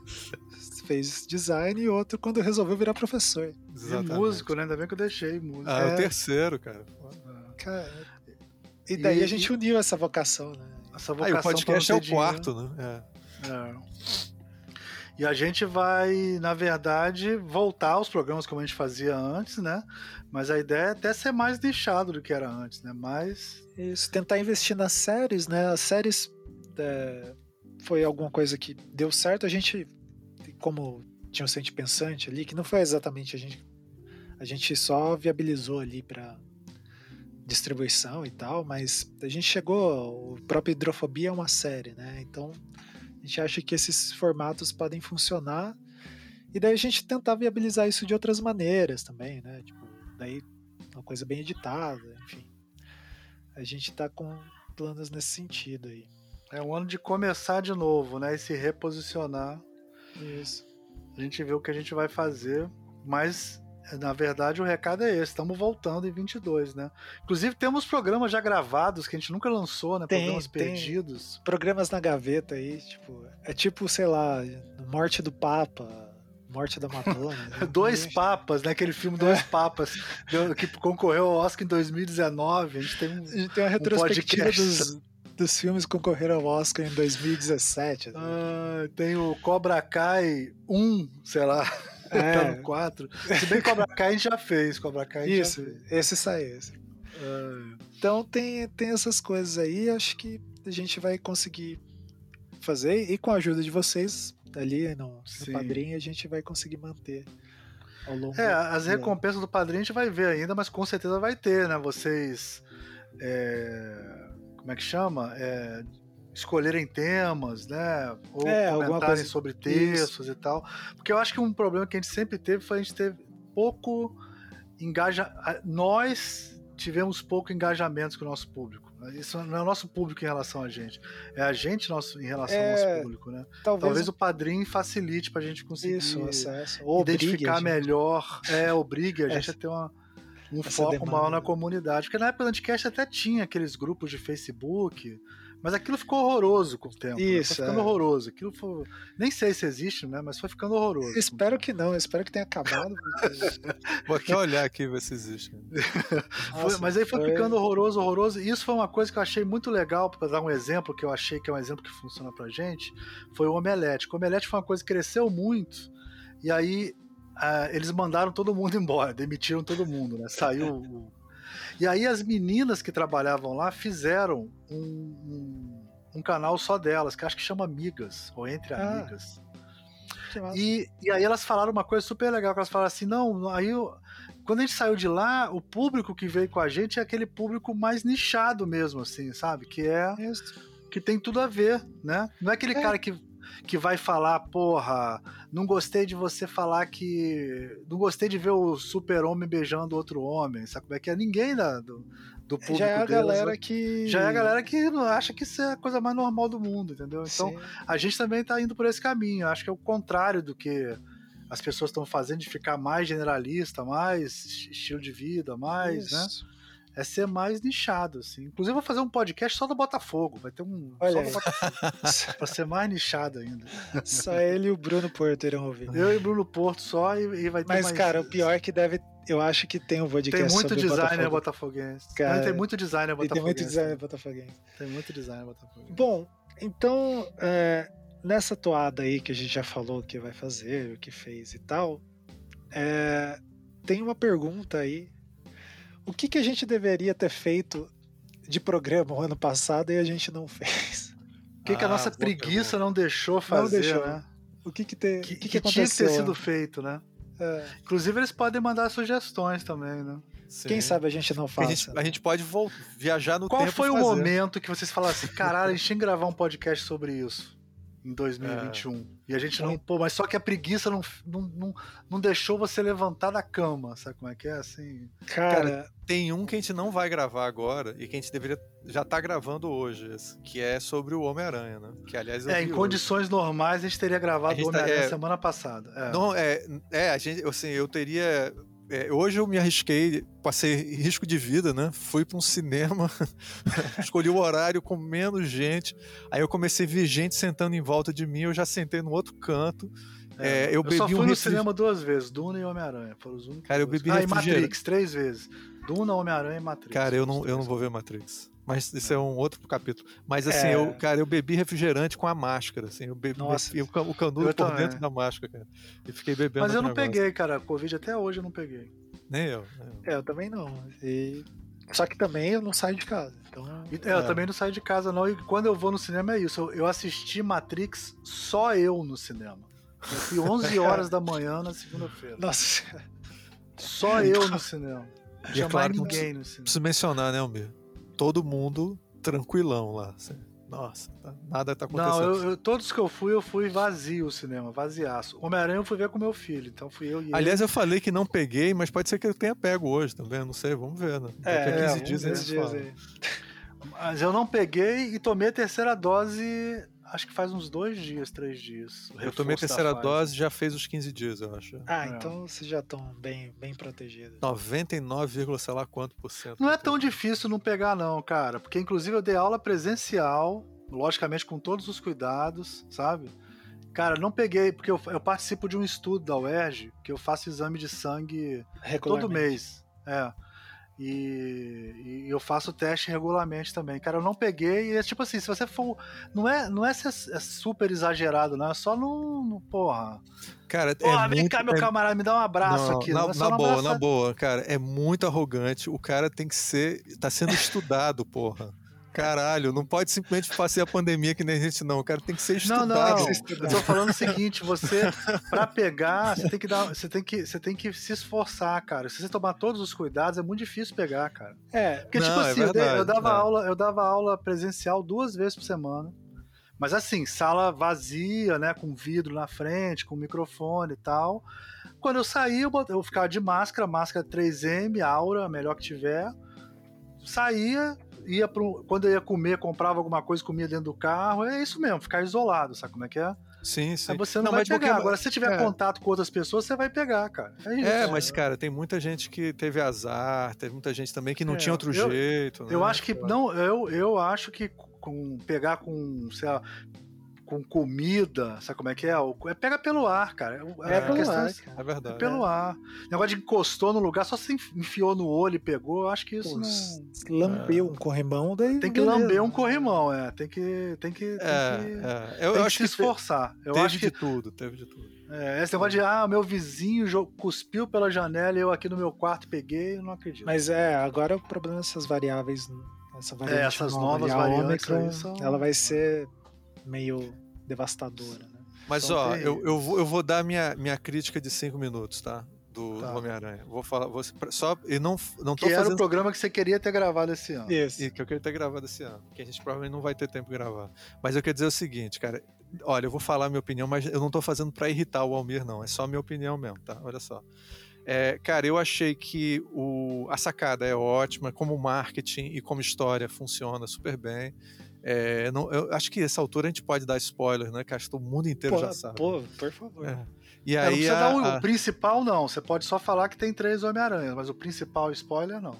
fez design e outro quando resolveu virar professor. Exatamente. E músico, né? Ainda bem que eu deixei músico. Ah, é, o terceiro, cara. Cara. E daí e, a gente uniu essa vocação, né? Essa vocação ah, o podcast é o quarto, né? É. é. E a gente vai, na verdade, voltar aos programas como a gente fazia antes, né? Mas a ideia é até ser mais nichado do que era antes, né? Mais. Isso, tentar investir nas séries, né? As séries é, foi alguma coisa que deu certo, a gente, como tinha um sente pensante ali, que não foi exatamente a gente. A gente só viabilizou ali para distribuição e tal, mas a gente chegou. O próprio Hidrofobia é uma série, né? Então a gente acha que esses formatos podem funcionar. E daí a gente tentar viabilizar isso de outras maneiras também, né? Tipo, daí uma coisa bem editada, enfim. A gente tá com planos nesse sentido aí. É um ano de começar de novo, né? E se reposicionar. Isso. A gente vê o que a gente vai fazer, mas na verdade o recado é esse, estamos voltando em 22, né? Inclusive temos programas já gravados que a gente nunca lançou, né? Tem, programas tem perdidos. Programas na gaveta aí, tipo, é tipo, sei lá, Morte do Papa, Morte da Madonna. Né? Dois Papas, né? Aquele filme Dois é. Papas, que concorreu ao Oscar em 2019. A gente tem um, a gente tem uma retrospectiva um dos, dos filmes que concorreram ao Oscar em 2017. Assim. Ah, tem o Cobra Kai 1, sei lá. É. tá no 4. Se bem Cobra Kai a gente já fez. Cobra Kai Isso, esse saiu. Esse. Ah. Então tem, tem essas coisas aí. Acho que a gente vai conseguir fazer. E com a ajuda de vocês ali no, no padrinho, a gente vai conseguir manter. Ao longo é, as recompensas do padrinho a gente vai ver ainda, mas com certeza vai ter, né? Vocês. É como é que chama? É, escolherem temas, né? Ou é, comentarem sobre textos Isso. e tal. Porque eu acho que um problema que a gente sempre teve foi a gente ter pouco engaja. Nós tivemos pouco engajamento com o nosso público. Isso não é o nosso público em relação a gente. É a gente nosso, em relação é, ao nosso público, né? Talvez, talvez o padrinho facilite pra gente conseguir isso, acesso. Ou identificar melhor. É, obrigue a é. gente a ter uma um foco demanda. maior na comunidade. Porque na época do Anticast até tinha aqueles grupos de Facebook, mas aquilo ficou horroroso com o tempo. Isso. Né? Foi ficando é. horroroso. Aquilo foi... Nem sei se existe, né? Mas foi ficando horroroso. Espero que não, eu espero que tenha acabado. Vou aqui olhar aqui ver se existe. Nossa, foi, mas aí foi, foi, ficando horroroso, horroroso. E isso foi uma coisa que eu achei muito legal, para dar um exemplo, que eu achei que é um exemplo que funciona pra gente, foi o Omelete. O Omelete foi uma coisa que cresceu muito. E aí uh, eles mandaram todo mundo embora, demitiram todo mundo, né? Saiu o... E aí as meninas que trabalhavam lá fizeram um, um, um, canal só delas, que acho que chama Amigas, ou Entre ah, Amigas. E, e aí elas falaram uma coisa super legal, que elas falaram assim, não, aí eu, quando a gente saiu de lá, o público que veio com a gente é aquele público mais nichado mesmo, assim, sabe? Que é... Isso. Que tem tudo a ver, né? Não é aquele é. cara que que vai falar, porra, não gostei de você falar que. Não gostei de ver o super-homem beijando outro homem. Sabe como é que é? Ninguém da, do, do público. Já é a deles, galera que. Já é a galera que acha que isso é a coisa mais normal do mundo, entendeu? Então, Sim. a gente também tá indo por esse caminho. Acho que é o contrário do que as pessoas estão fazendo de ficar mais generalista, mais estilo de vida, mais, né? isso. né? É ser mais nichado, assim. Inclusive, vou fazer um podcast só do Botafogo. Vai ter um. Olha só do pra ser mais nichado ainda. Só ele e o Bruno Porto irão ouvir. Eu e o Bruno Porto só e, e vai ter Mas, mais... cara, o pior é que deve. Eu acho que tem um podcast Tem muito designer botafoguense. Cara, tem muito designer botafoguense. Tem muito designer botafoguense. Tem muito designer botafoguense. Bom, então, é, nessa toada aí que a gente já falou que vai fazer, o que fez e tal, é, tem uma pergunta aí o que, que a gente deveria ter feito de programa o ano passado e a gente não fez? O que, ah, que a ah, nossa preguiça pergunta. não deixou fazer, não deixou. né? O que que, te, que, que, que, que tinha que ter sido feito, né? É. Inclusive, eles podem mandar sugestões também, né? Sim. Quem sabe a gente não faz. A gente, a gente pode viajar no Qual tempo. Qual foi o momento que vocês falaram assim, caralho, a gente tinha que gravar um podcast sobre isso? Em 2021. É. E a gente não. Pô, mas só que a preguiça não, não, não, não, deixou você levantar da cama, sabe como é que é? Assim. Cara, cara, tem um que a gente não vai gravar agora e que a gente deveria já tá gravando hoje, que é sobre o Homem-Aranha, né? Que aliás É, em condições hoje. normais a gente teria gravado o Homem-Aranha tá, é, semana passada. É. Não, é, é, a gente, assim, eu teria é, hoje eu me arrisquei, passei risco de vida, né? Fui para um cinema, escolhi o horário com menos gente. Aí eu comecei a ver gente sentando em volta de mim, eu já sentei no outro canto. É, é eu, eu bebi só fui um no cinema duas vezes, Duna e Homem-Aranha. Foram os únicos. Cara, eu bebi Ah, e Matrix, três vezes. Duna, Homem-Aranha e Matrix. Cara, eu não, eu não vou ver Matrix. Mas isso é um outro capítulo. Mas assim, é... eu, cara, eu bebi refrigerante com a máscara, assim, eu bebi, Nossa, bebi o canudo por dentro da máscara, cara. E fiquei bebendo. Mas eu não negócio. peguei, cara. Covid até hoje eu não peguei. Nem eu. Nem eu. É, eu também não. E... Só que também eu não saio de casa. Então... É, eu é. também não saio de casa, não. E quando eu vou no cinema é isso. Eu, eu assisti Matrix só eu no cinema. Eu fui 11 horas da manhã na segunda-feira. Nossa. Só eu no cinema. Tinha é claro, ninguém no cinema. Preciso mencionar, né, Almir? Todo mundo tranquilão lá. Assim. Nossa, tá, nada tá acontecendo. Não, eu, eu, todos que eu fui, eu fui vazio o cinema, vaziaço. Homem-Aranha eu fui ver com meu filho, então fui eu e Aliás, ele. eu falei que não peguei, mas pode ser que eu tenha pego hoje também, não sei, vamos ver, né? Daqui é, a 15 dias a gente dias fala. Aí. Mas eu não peguei e tomei a terceira dose Acho que faz uns dois dias, três dias. Eu tomei a terceira dose já fez os 15 dias, eu acho. Ah, é. então vocês já estão bem, bem protegidos. 99, sei lá quanto por cento. Não é tão difícil não pegar, não, cara. Porque inclusive eu dei aula presencial, logicamente com todos os cuidados, sabe? Cara, não peguei, porque eu, eu participo de um estudo da UERJ, que eu faço exame de sangue todo mês. É. E, e, eu faço teste regularmente também. Cara, eu não peguei. E é tipo assim, se você for. Não é, não é, ser, é super exagerado, não. É só no. no porra. Cara, porra, é vem muito, cá, meu camarada, me dá um abraço não, aqui. Na, na boa, na boa, cara. É muito arrogante. O cara tem que ser. Tá sendo estudado, porra. Caralho, não pode simplesmente fazer a pandemia que nem a gente, não. O cara tem que ser estudado. Não, não. Eu tô falando o seguinte: você, pra pegar, você tem que dar. Você tem que, você tem que se esforçar, cara. Se você tomar todos os cuidados, é muito difícil pegar, cara. É. Porque, tipo não, tipo assim, é verdade, eu, dava é. aula, eu dava aula presencial duas vezes por semana. Mas assim, sala vazia, né? Com vidro na frente, com microfone e tal. Quando eu saí, eu, eu ficava de máscara, máscara 3M, aura, melhor que tiver. Saía, ia pro, quando eu ia comer, comprava alguma coisa, comia dentro do carro. É isso mesmo, ficar isolado, sabe como é que é? Sim, sim. Aí você não, não vai pegar. Porque... Agora, se você tiver é. contato com outras pessoas, você vai pegar, cara. É, isso, é mas, cara, tem muita gente que teve azar, teve muita gente também que não é, tinha outro eu, jeito. Eu né? acho que. Não, eu, eu acho que com pegar com, sei lá, com comida, sabe como é que é? É pega pelo ar, cara. É, é pelo ar, é verdade. É pelo ar. Negócio de encostou no lugar, só se enfiou no olho e pegou, eu acho que isso Pô, não... Lambeu é. um corrimão, daí... Tem que beleza. lamber um corrimão, é. Tem que, tem que, tem é, que, é. Eu, tem acho que se esforçar. Eu teve acho que... de tudo, teve de tudo. É, esse negócio de, ah, meu vizinho cuspiu pela janela e eu aqui no meu quarto peguei, eu não acredito. Mas é, agora o problema dessas variáveis essa é, essas nova, novas variantes são... ela vai ser meio devastadora. Né? Mas então, ó, eu, eu, vou, eu vou dar minha, minha crítica de cinco minutos, tá? Do, tá. do Homem-Aranha. Vou falar, vou, só e não não tô que fazendo... era o programa que você queria ter gravado esse ano. Isso. E que eu queria ter gravado esse ano, que a gente provavelmente não vai ter tempo de gravar. Mas eu quero dizer o seguinte, cara, olha, eu vou falar a minha opinião, mas eu não tô fazendo para irritar o Almir não, é só a minha opinião mesmo, tá? Olha só. É, cara, eu achei que o, a sacada é ótima, como marketing e como história funciona super bem. É, não, eu acho que essa altura a gente pode dar spoiler, né? Que acho que o mundo inteiro pô, já sabe. Pô, por favor. É. E aí, não precisa a, dar o, a... o, principal, não. Você pode só falar que tem três Homem-Aranha, mas o principal spoiler, não.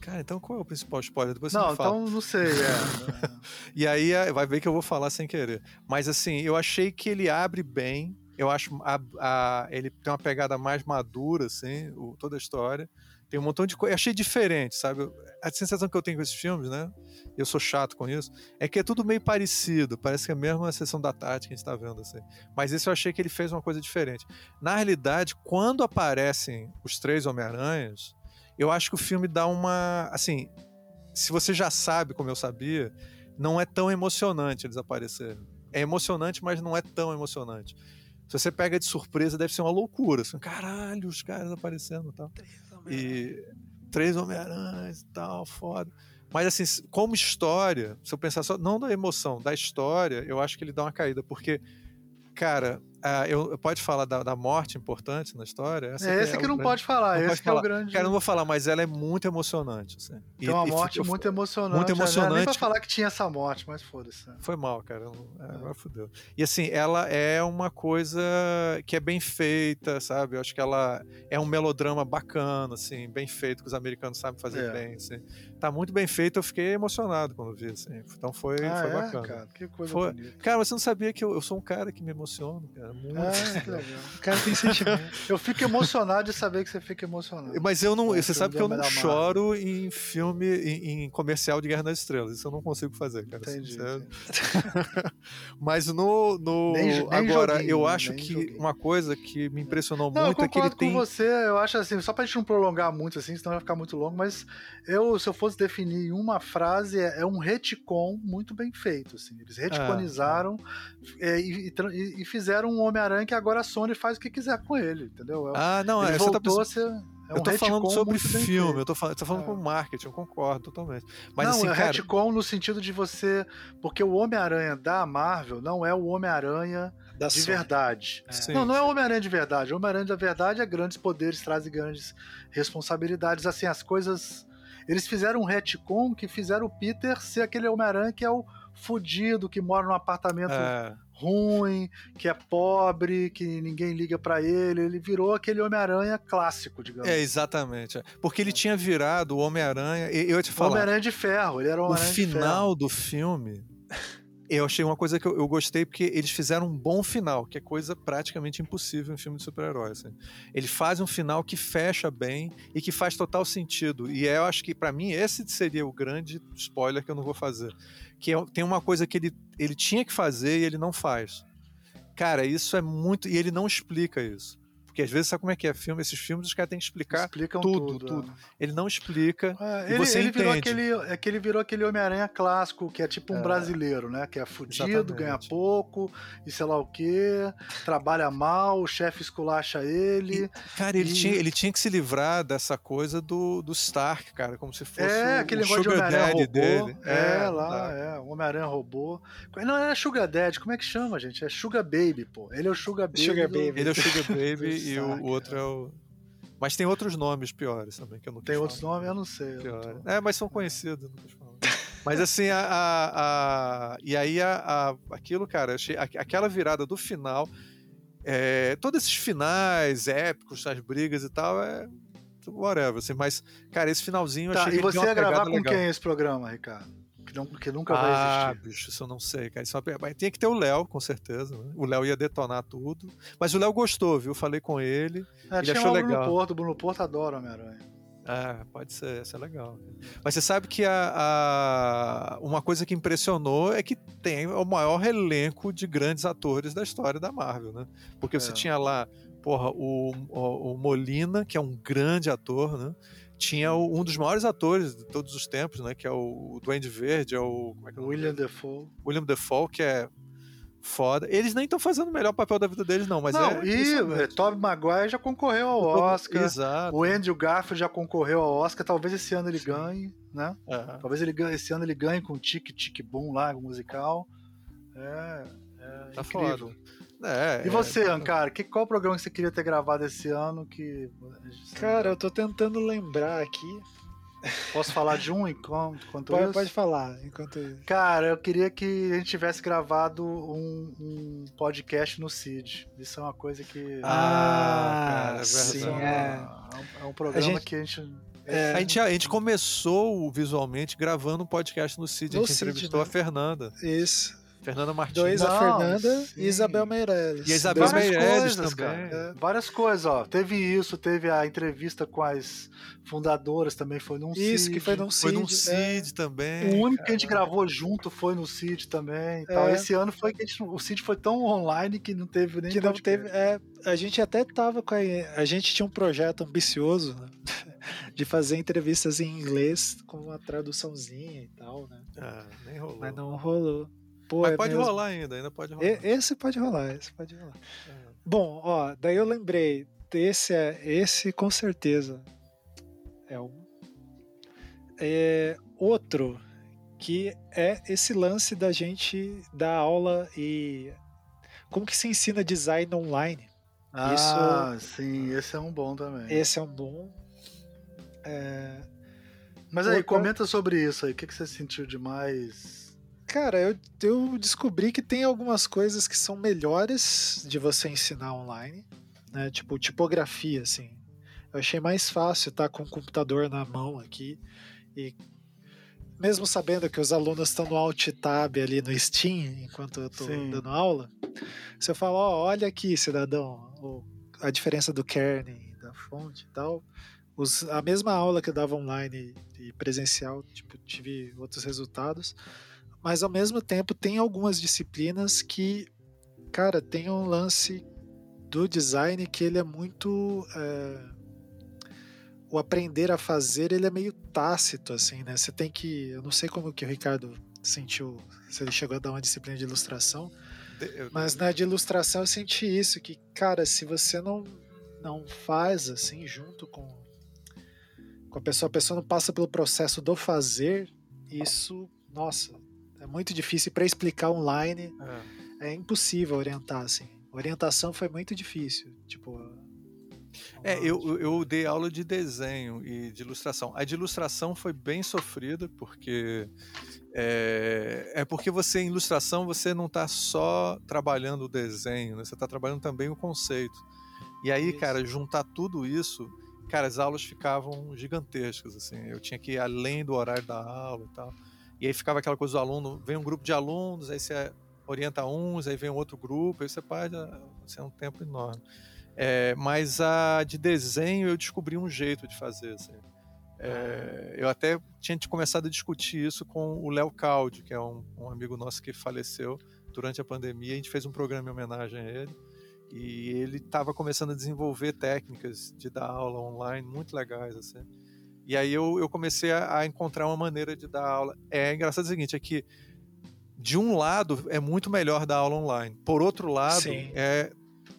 Cara, então qual é o principal spoiler? Depois não, você me fala. então não sei. É. e aí vai ver que eu vou falar sem querer. Mas assim, eu achei que ele abre bem. Eu acho a, a ele tem uma pegada mais madura, assim, o, toda a história. Tem um montão de coisa. Achei diferente, sabe? A sensação que eu tenho com esses filmes, né? Eu sou chato com isso. É que é tudo meio parecido. Parece que é a mesma sessão da tarde que a gente tá vendo, assim. Mas esse eu achei que ele fez uma coisa diferente. Na realidade, quando aparecem os três Homem-Aranhas, eu acho que o filme dá uma. Assim, se você já sabe, como eu sabia, não é tão emocionante eles aparecerem. É emocionante, mas não é tão emocionante. Se você pega de surpresa, deve ser uma loucura. Assim, Caralho, os caras aparecendo e tal. E três Homem-Aranhas e tal, foda. Mas assim, como história, se eu pensar só, não da emoção, da história, eu acho que ele dá uma caída, porque, cara, ah, eu, pode falar da, da, morte importante na história? Essa é, esse que, é que não grande, pode falar, não esse que falar. é o grande. Cara, não vou falar, mas ela é muito emocionante. Assim. E, uma morte e, muito emocionante. Muito emocionante. Não nem pra falar que tinha essa morte, mas foda-se. Foi mal, cara. É, agora é. fodeu. E assim, ela é uma coisa que é bem feita, sabe? Eu acho que ela é um melodrama bacana, assim, bem feito, que os americanos sabem fazer é. bem. Assim. Tá muito bem feito, eu fiquei emocionado quando vi, assim. Então foi, ah, foi é, bacana. Cara, que coisa foi... bonita. Cara, você não sabia que eu, eu sou um cara que me emociona, cara. Muito. Ah, legal. O cara tem sentimento. eu fico emocionado de saber que você fica emocionado. Mas eu não. você sabe que eu não choro em filme, em, em, comercial de Guerra das Estrelas. Isso eu não consigo fazer, cara. Entendi. entendi. Mas no. no nem, nem agora, eu acho que joguinho. uma coisa que me impressionou não, muito é que ele com tem. você, eu acho assim, só pra gente não prolongar muito assim, senão vai ficar muito longo, mas eu, se eu fosse definir uma frase, é, é um retcon muito bem feito. Assim. Eles retconizaram ah, é, e, e, e, fizeram um Homem-Aranha que agora a Sony faz o que quiser com ele, entendeu? É ah, não, ele é, voltou tá... a ser. É um eu tô falando sobre filme, eu tô falando, tô falando é. com marketing, eu concordo totalmente. Mas, não, assim, é cara... retcon no sentido de você. Porque o Homem-Aranha da Marvel não é o Homem-Aranha de Sony. verdade. É. Não, não é o Homem-Aranha de verdade. O Homem-Aranha da verdade é grandes poderes, trazem grandes responsabilidades. Assim, as coisas. Eles fizeram um retcon que fizeram o Peter ser aquele Homem-Aranha que é o fudido, que mora num apartamento é ruim, que é pobre, que ninguém liga para ele. Ele virou aquele Homem-Aranha clássico, digamos. É, exatamente. Porque ele tinha virado o Homem-Aranha. Eu te falar. Homem-Aranha de ferro, ele era o Homem-Aranha O final do filme. Eu achei uma coisa que eu, eu, gostei porque eles fizeram um bom final, que é coisa praticamente impossível em filme de super-heróis. Assim. Ele faz um final que fecha bem e que faz total sentido. E eu acho que, para mim, esse seria o grande spoiler que eu não vou fazer que é, tem uma coisa que ele, ele tinha que fazer e ele não faz. Cara, isso é muito. E ele não explica isso. Porque às vezes, sabe como é que é filme? Esses filmes os caras têm que explicar Explicam tudo, tudo. tudo. É. Ele não explica. É, ele, você ele entende. virou aquele, é que ele virou aquele Homem-Aranha clássico, que é tipo um é, brasileiro, né? Que é fudido, exatamente. ganha pouco, e sei lá o quê, trabalha mal, o chefe esculacha ele. E, cara, ele, e... Tinha, ele tinha que se livrar dessa coisa do, do Stark, cara, como se fosse é, o, aquele o Sugar Daddy dele. É, é lá, tá. é, o Homem-Aranha robô. Não é Sugar Daddy, como é que chama, gente? É Sugar Baby, pô. Ele é o Sugar Baby. Sugar do... Baby. Ele é o Sugar Baby e o outro é o. Mas tem outros nomes piores também, que eu não Tem outros nomes? Eu não sei. Tô... É, mas são conhecidos, Mas assim, a, a, a, e aí a, a, aquilo, cara, achei, aquela virada do final, é, todos esses finais épicos, as brigas e tal, é whatever, assim, mas, cara, esse finalzinho tá, achei e você ia gravar com legal. quem esse programa, Ricardo? Que, não, que nunca ah, vai existir. Ah, bicho, isso eu não sei, cara. Isso é Tinha que ter o Léo, com certeza. Né? O Léo ia detonar tudo. Mas o Léo gostou, viu? Falei com ele. É, ele achou legal. Bruno Porto, o Bruno Porto adora Homem-Aranha. É, pode ser, isso é legal. Mas você sabe que a, a, uma coisa que impressionou é que tem o maior elenco de grandes atores da história da Marvel, né? Porque é. você tinha lá, porra, o, o, o Molina, que é um grande ator, né? Tinha um dos maiores atores de todos os tempos, né? Que é o Duende Verde, é o. É, é o William Defoe. William Defoe, que é foda. Eles nem estão fazendo o melhor papel da vida deles, não, mas não, é. E é, Tobey Maguire já concorreu ao Oscar. Exato. O Andrew Garfield já concorreu ao Oscar. Talvez esse ano ele ganhe, né? Talvez ele ganhe, esse ano ele ganhe com Tic Tic Boom lá, musical. É, é tá incrível. Foda. É, e você, é... Ankara, que, qual programa que você queria ter gravado esse ano que... Cara, eu tô tentando lembrar aqui. Posso falar de um enquanto, enquanto pode, isso? Pode falar, enquanto isso. Cara, eu queria que a gente tivesse gravado um, um podcast no CID. Isso é uma coisa que... Ah, cara, é sim, é. É um, programa a gente... que a gente... É. A, gente, a gente começou visualmente gravando um podcast no CID. No a gente CID, entrevistou né? a Fernanda. Isso. Fernanda Martins. Dois, a Fernanda sim. e Isabel Meirelles. E a Isabel Várias Meirelles coisas, também. É. Várias coisas, ó. Teve isso, teve a entrevista com as fundadoras também, foi num CID. Isso, que foi num CID. Foi num CID é. também. O único cara. que a gente gravou junto foi no CID também. É. Esse ano foi que gente, o CID foi tão online que não teve nem Que não teve, é, a gente até tava com a, a gente tinha um projeto ambicioso, né? de fazer entrevistas em inglês com uma traduçãozinha e tal, né? Ah, nem rolou. Mas não rolou. Pô, Mas é pode mesmo. rolar ainda, ainda pode rolar. Esse pode rolar, esse pode rolar. É. Bom, ó, daí eu lembrei, esse é esse com certeza é um. É outro que é esse lance da gente dar aula e como que se ensina design online. Ah, Isso, sim, esse é um bom também. Esse é um bom. É... Mas aí, Outra... comenta sobre isso aí. O que, que você sentiu de mais Cara, eu, eu descobri que tem algumas coisas que são melhores de você ensinar online, né? Tipo, tipografia, assim. Eu achei mais fácil estar com o computador na mão aqui e mesmo sabendo que os alunos estão no Alt Tab ali no Steam enquanto eu estou dando aula, se eu falar, ó, olha aqui, cidadão, a diferença do kernel, da fonte e tal, os, a mesma aula que eu dava online e presencial, tipo, tive outros resultados. Mas ao mesmo tempo tem algumas disciplinas que, cara, tem um lance do design que ele é muito. É, o aprender a fazer ele é meio tácito, assim, né? Você tem que. Eu não sei como que o Ricardo sentiu, se ele chegou a dar uma disciplina de ilustração. Mas na de ilustração eu senti isso, que, cara, se você não, não faz assim junto com, com a pessoa, a pessoa não passa pelo processo do fazer, isso, nossa, é muito difícil para explicar online. É. é. impossível orientar assim. Orientação foi muito difícil, tipo. É, eu, eu dei aula de desenho e de ilustração. A de ilustração foi bem sofrida, porque é, é porque você, em ilustração, você não está só trabalhando o desenho, né? você está trabalhando também o conceito. E aí, isso. cara, juntar tudo isso, cara, as aulas ficavam gigantescas, assim. Eu tinha que ir além do horário da aula e tal. E aí ficava aquela coisa do aluno, vem um grupo de alunos, aí você orienta uns, aí vem um outro grupo, aí você perde, assim, é um tempo enorme. É, mas a de desenho eu descobri um jeito de fazer. Assim. É, eu até tinha começado a discutir isso com o Léo Caldi, que é um, um, amigo nosso que faleceu durante a pandemia. A gente fez um programa em homenagem a ele. E ele estava começando a desenvolver técnicas de dar aula online muito legais. Assim. E aí eu, eu comecei a, a, encontrar uma maneira de dar aula. É engraçado o seguinte, é que de um lado é muito melhor dar aula online. Por outro lado, Sim. é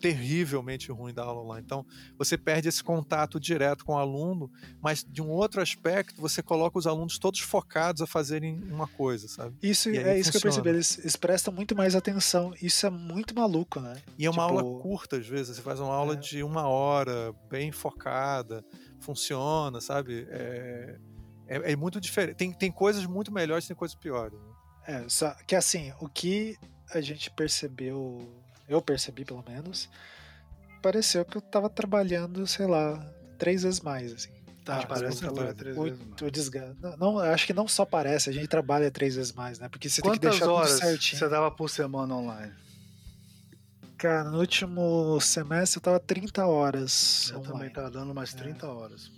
terrivelmente ruim da aula online. Então, você perde esse contato direto com o aluno, mas de um outro aspecto, você coloca os alunos todos focados a fazerem uma coisa, sabe? Isso é isso funciona. que eu percebi. Eles, eles, prestam muito mais atenção. Isso é muito maluco, né? E é uma tipo... aula curta, às vezes. Você faz uma aula é. de uma hora, bem focada, funciona, sabe? É, é, é muito diferente. Tem, tem coisas muito melhores, tem coisas piores. Né? É, só que assim, o que a gente percebeu eu percebi pelo menos, pareceu que eu tava trabalhando, sei lá, três vezes mais, assim. Tá, ah, parece que trabalha três vezes mais. O desgaste. Não, não, acho que não só parece, a gente trabalha três vezes mais, né? Porque você Quantas tem que deixar horas tudo certinho. Você dava por semana online? Cara, no último semestre eu tava 30 horas. Eu online. também tava dando mais 30 é. horas.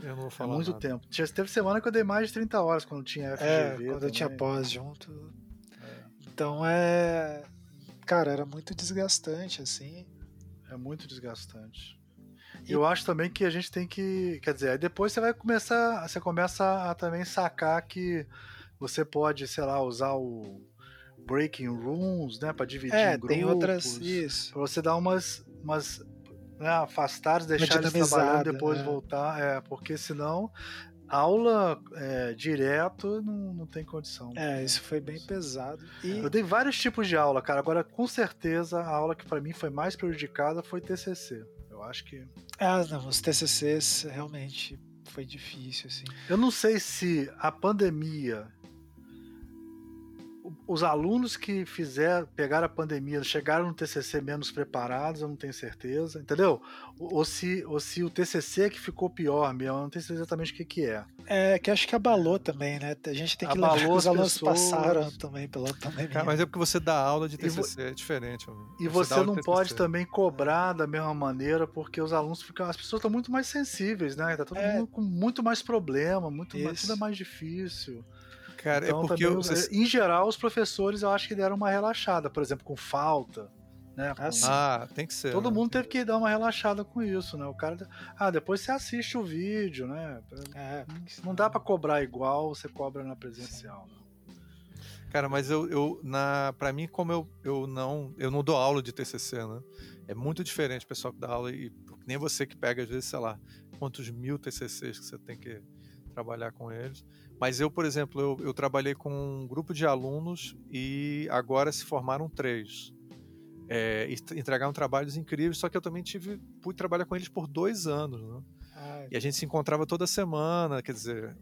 Eu não vou falar. É muito nada. tempo. Teve semana que eu dei mais de 30 horas quando tinha FGV. É, quando também. eu tinha pós junto. É. Então é cara, era muito desgastante, assim. É muito desgastante. E eu acho também que a gente tem que. Quer dizer, aí depois você vai começar. Você começa a também sacar que você pode, sei lá, usar o breaking rooms, né? para dividir é, em grupos. Tem outras. Isso. Pra você dar umas. umas né, afastar, deixar eles trabalhando depois né? voltar. É, porque senão aula é, direto não, não tem condição. É, isso foi bem pesado. E... Eu dei vários tipos de aula, cara. Agora, com certeza, a aula que para mim foi mais prejudicada foi TCC. Eu acho que. Ah, não, os TCCs realmente foi difícil, assim. Eu não sei se a pandemia os alunos que fizeram, pegaram a pandemia, chegaram no TCC menos preparados, eu não tenho certeza, entendeu? Ou, ou se, ou se o TCC é que ficou pior mesmo, eu não tenho certeza exatamente o que, que é. É, que acho que abalou também, né? A gente tem que abalou lembrar que os alunos pessoas... passaram também pela pandemia. Cara, mas é porque você dá aula de TCC, é diferente. E você, você não pode também cobrar da mesma maneira, porque os alunos ficam, as pessoas estão muito mais sensíveis, né? Tá todo é. mundo com muito mais problema, muito mais, tudo é mais difícil. Cara, é então, é porque também, eu, em geral os professores eu acho que deram uma relaxada, por exemplo, com falta. Né, com... Ah, tem que ser. Todo né? mundo teve que dar uma relaxada com isso, né? O cara. Ah, depois você assiste o vídeo, né? É, não dá para cobrar igual você cobra na presencial. Né? Cara, mas eu, eu na, para mim, como eu, eu não, eu não dou aula de TCC, né? É muito diferente o pessoal que dá aula e nem você que pega às vezes, sei lá, quantos mil TCCs que você tem que trabalhar com eles. Mas eu, por exemplo, eu, eu trabalhei com um grupo de alunos e agora se formaram três. É, entregaram trabalhos incríveis, só que eu também tive pude trabalhar com eles por dois anos, né? Ai, e a gente se encontrava toda semana, quer dizer,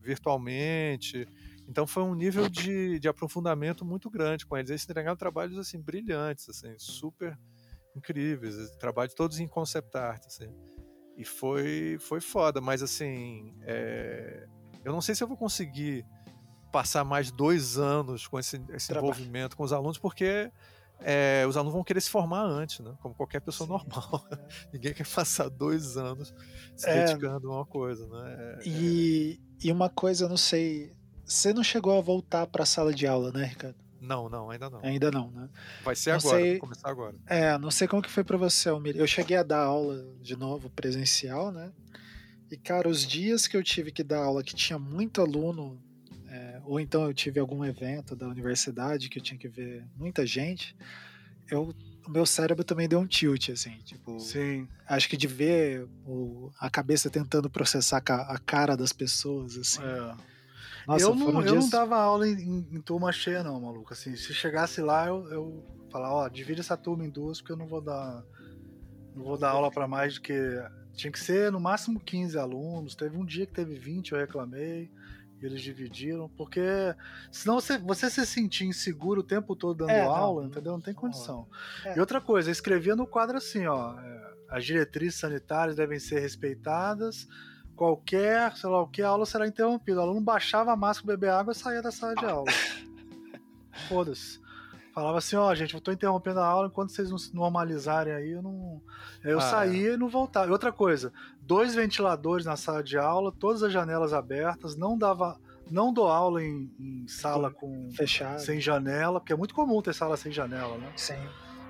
virtualmente. Então foi um nível de, de aprofundamento muito grande com eles. Eles entregaram trabalhos assim brilhantes, assim, super incríveis, trabalhos todos em concept art, assim. E foi foi foda, mas assim, é, eu não sei se eu vou conseguir passar mais dois anos com esse, esse envolvimento com os alunos, porque é, os alunos vão querer se formar antes, né? Como qualquer pessoa Sim, normal. É. Ninguém quer passar dois anos se é, dedicando a uma coisa, né? É, e, e uma coisa, eu não sei. Você não chegou a voltar para a sala de aula, né, Ricardo? Não, não, ainda não. Ainda não, né? Vai ser não agora, sei, vai começar agora. É, não sei como que foi para você, Almir. Eu cheguei a dar aula de novo presencial, né? E, cara, os dias que eu tive que dar aula que tinha muito aluno, é, ou então eu tive algum evento da universidade que eu tinha que ver muita gente, eu, o meu cérebro também deu um tilt, assim, tipo. Sim. Acho que de ver o, a cabeça tentando processar a cara das pessoas, assim. É. Nossa, eu, não, dias... eu não dava aula em, em, em, turma cheia, não, maluco. Assim, se chegasse lá, eu, eu falar, ó, divide essa turma em duas, porque eu não vou dar. Não vou dar aula para mais do que tinha que ser no máximo 15 alunos. Teve um dia que teve 20, eu reclamei. E eles dividiram, porque senão você, você se sentir inseguro o tempo todo dando é, aula, não, entendeu? Não tem condição. É. E outra coisa, escrevia no quadro assim, ó. É, as diretrizes sanitárias devem ser respeitadas. Qualquer, sei lá o que, aula será interrompida. O aluno baixava a máscara, beber água e saía da sala de aula. Foda-se. Falava assim, ó, oh, gente, eu tô interrompendo a aula enquanto vocês não se normalizarem aí, eu não. Eu ah, saía é. e não voltava. E outra coisa, dois ventiladores na sala de aula, todas as janelas abertas, não dava. Não dou aula em, em sala com fechado, sem janela, porque é muito comum ter sala sem janela, né? Sim.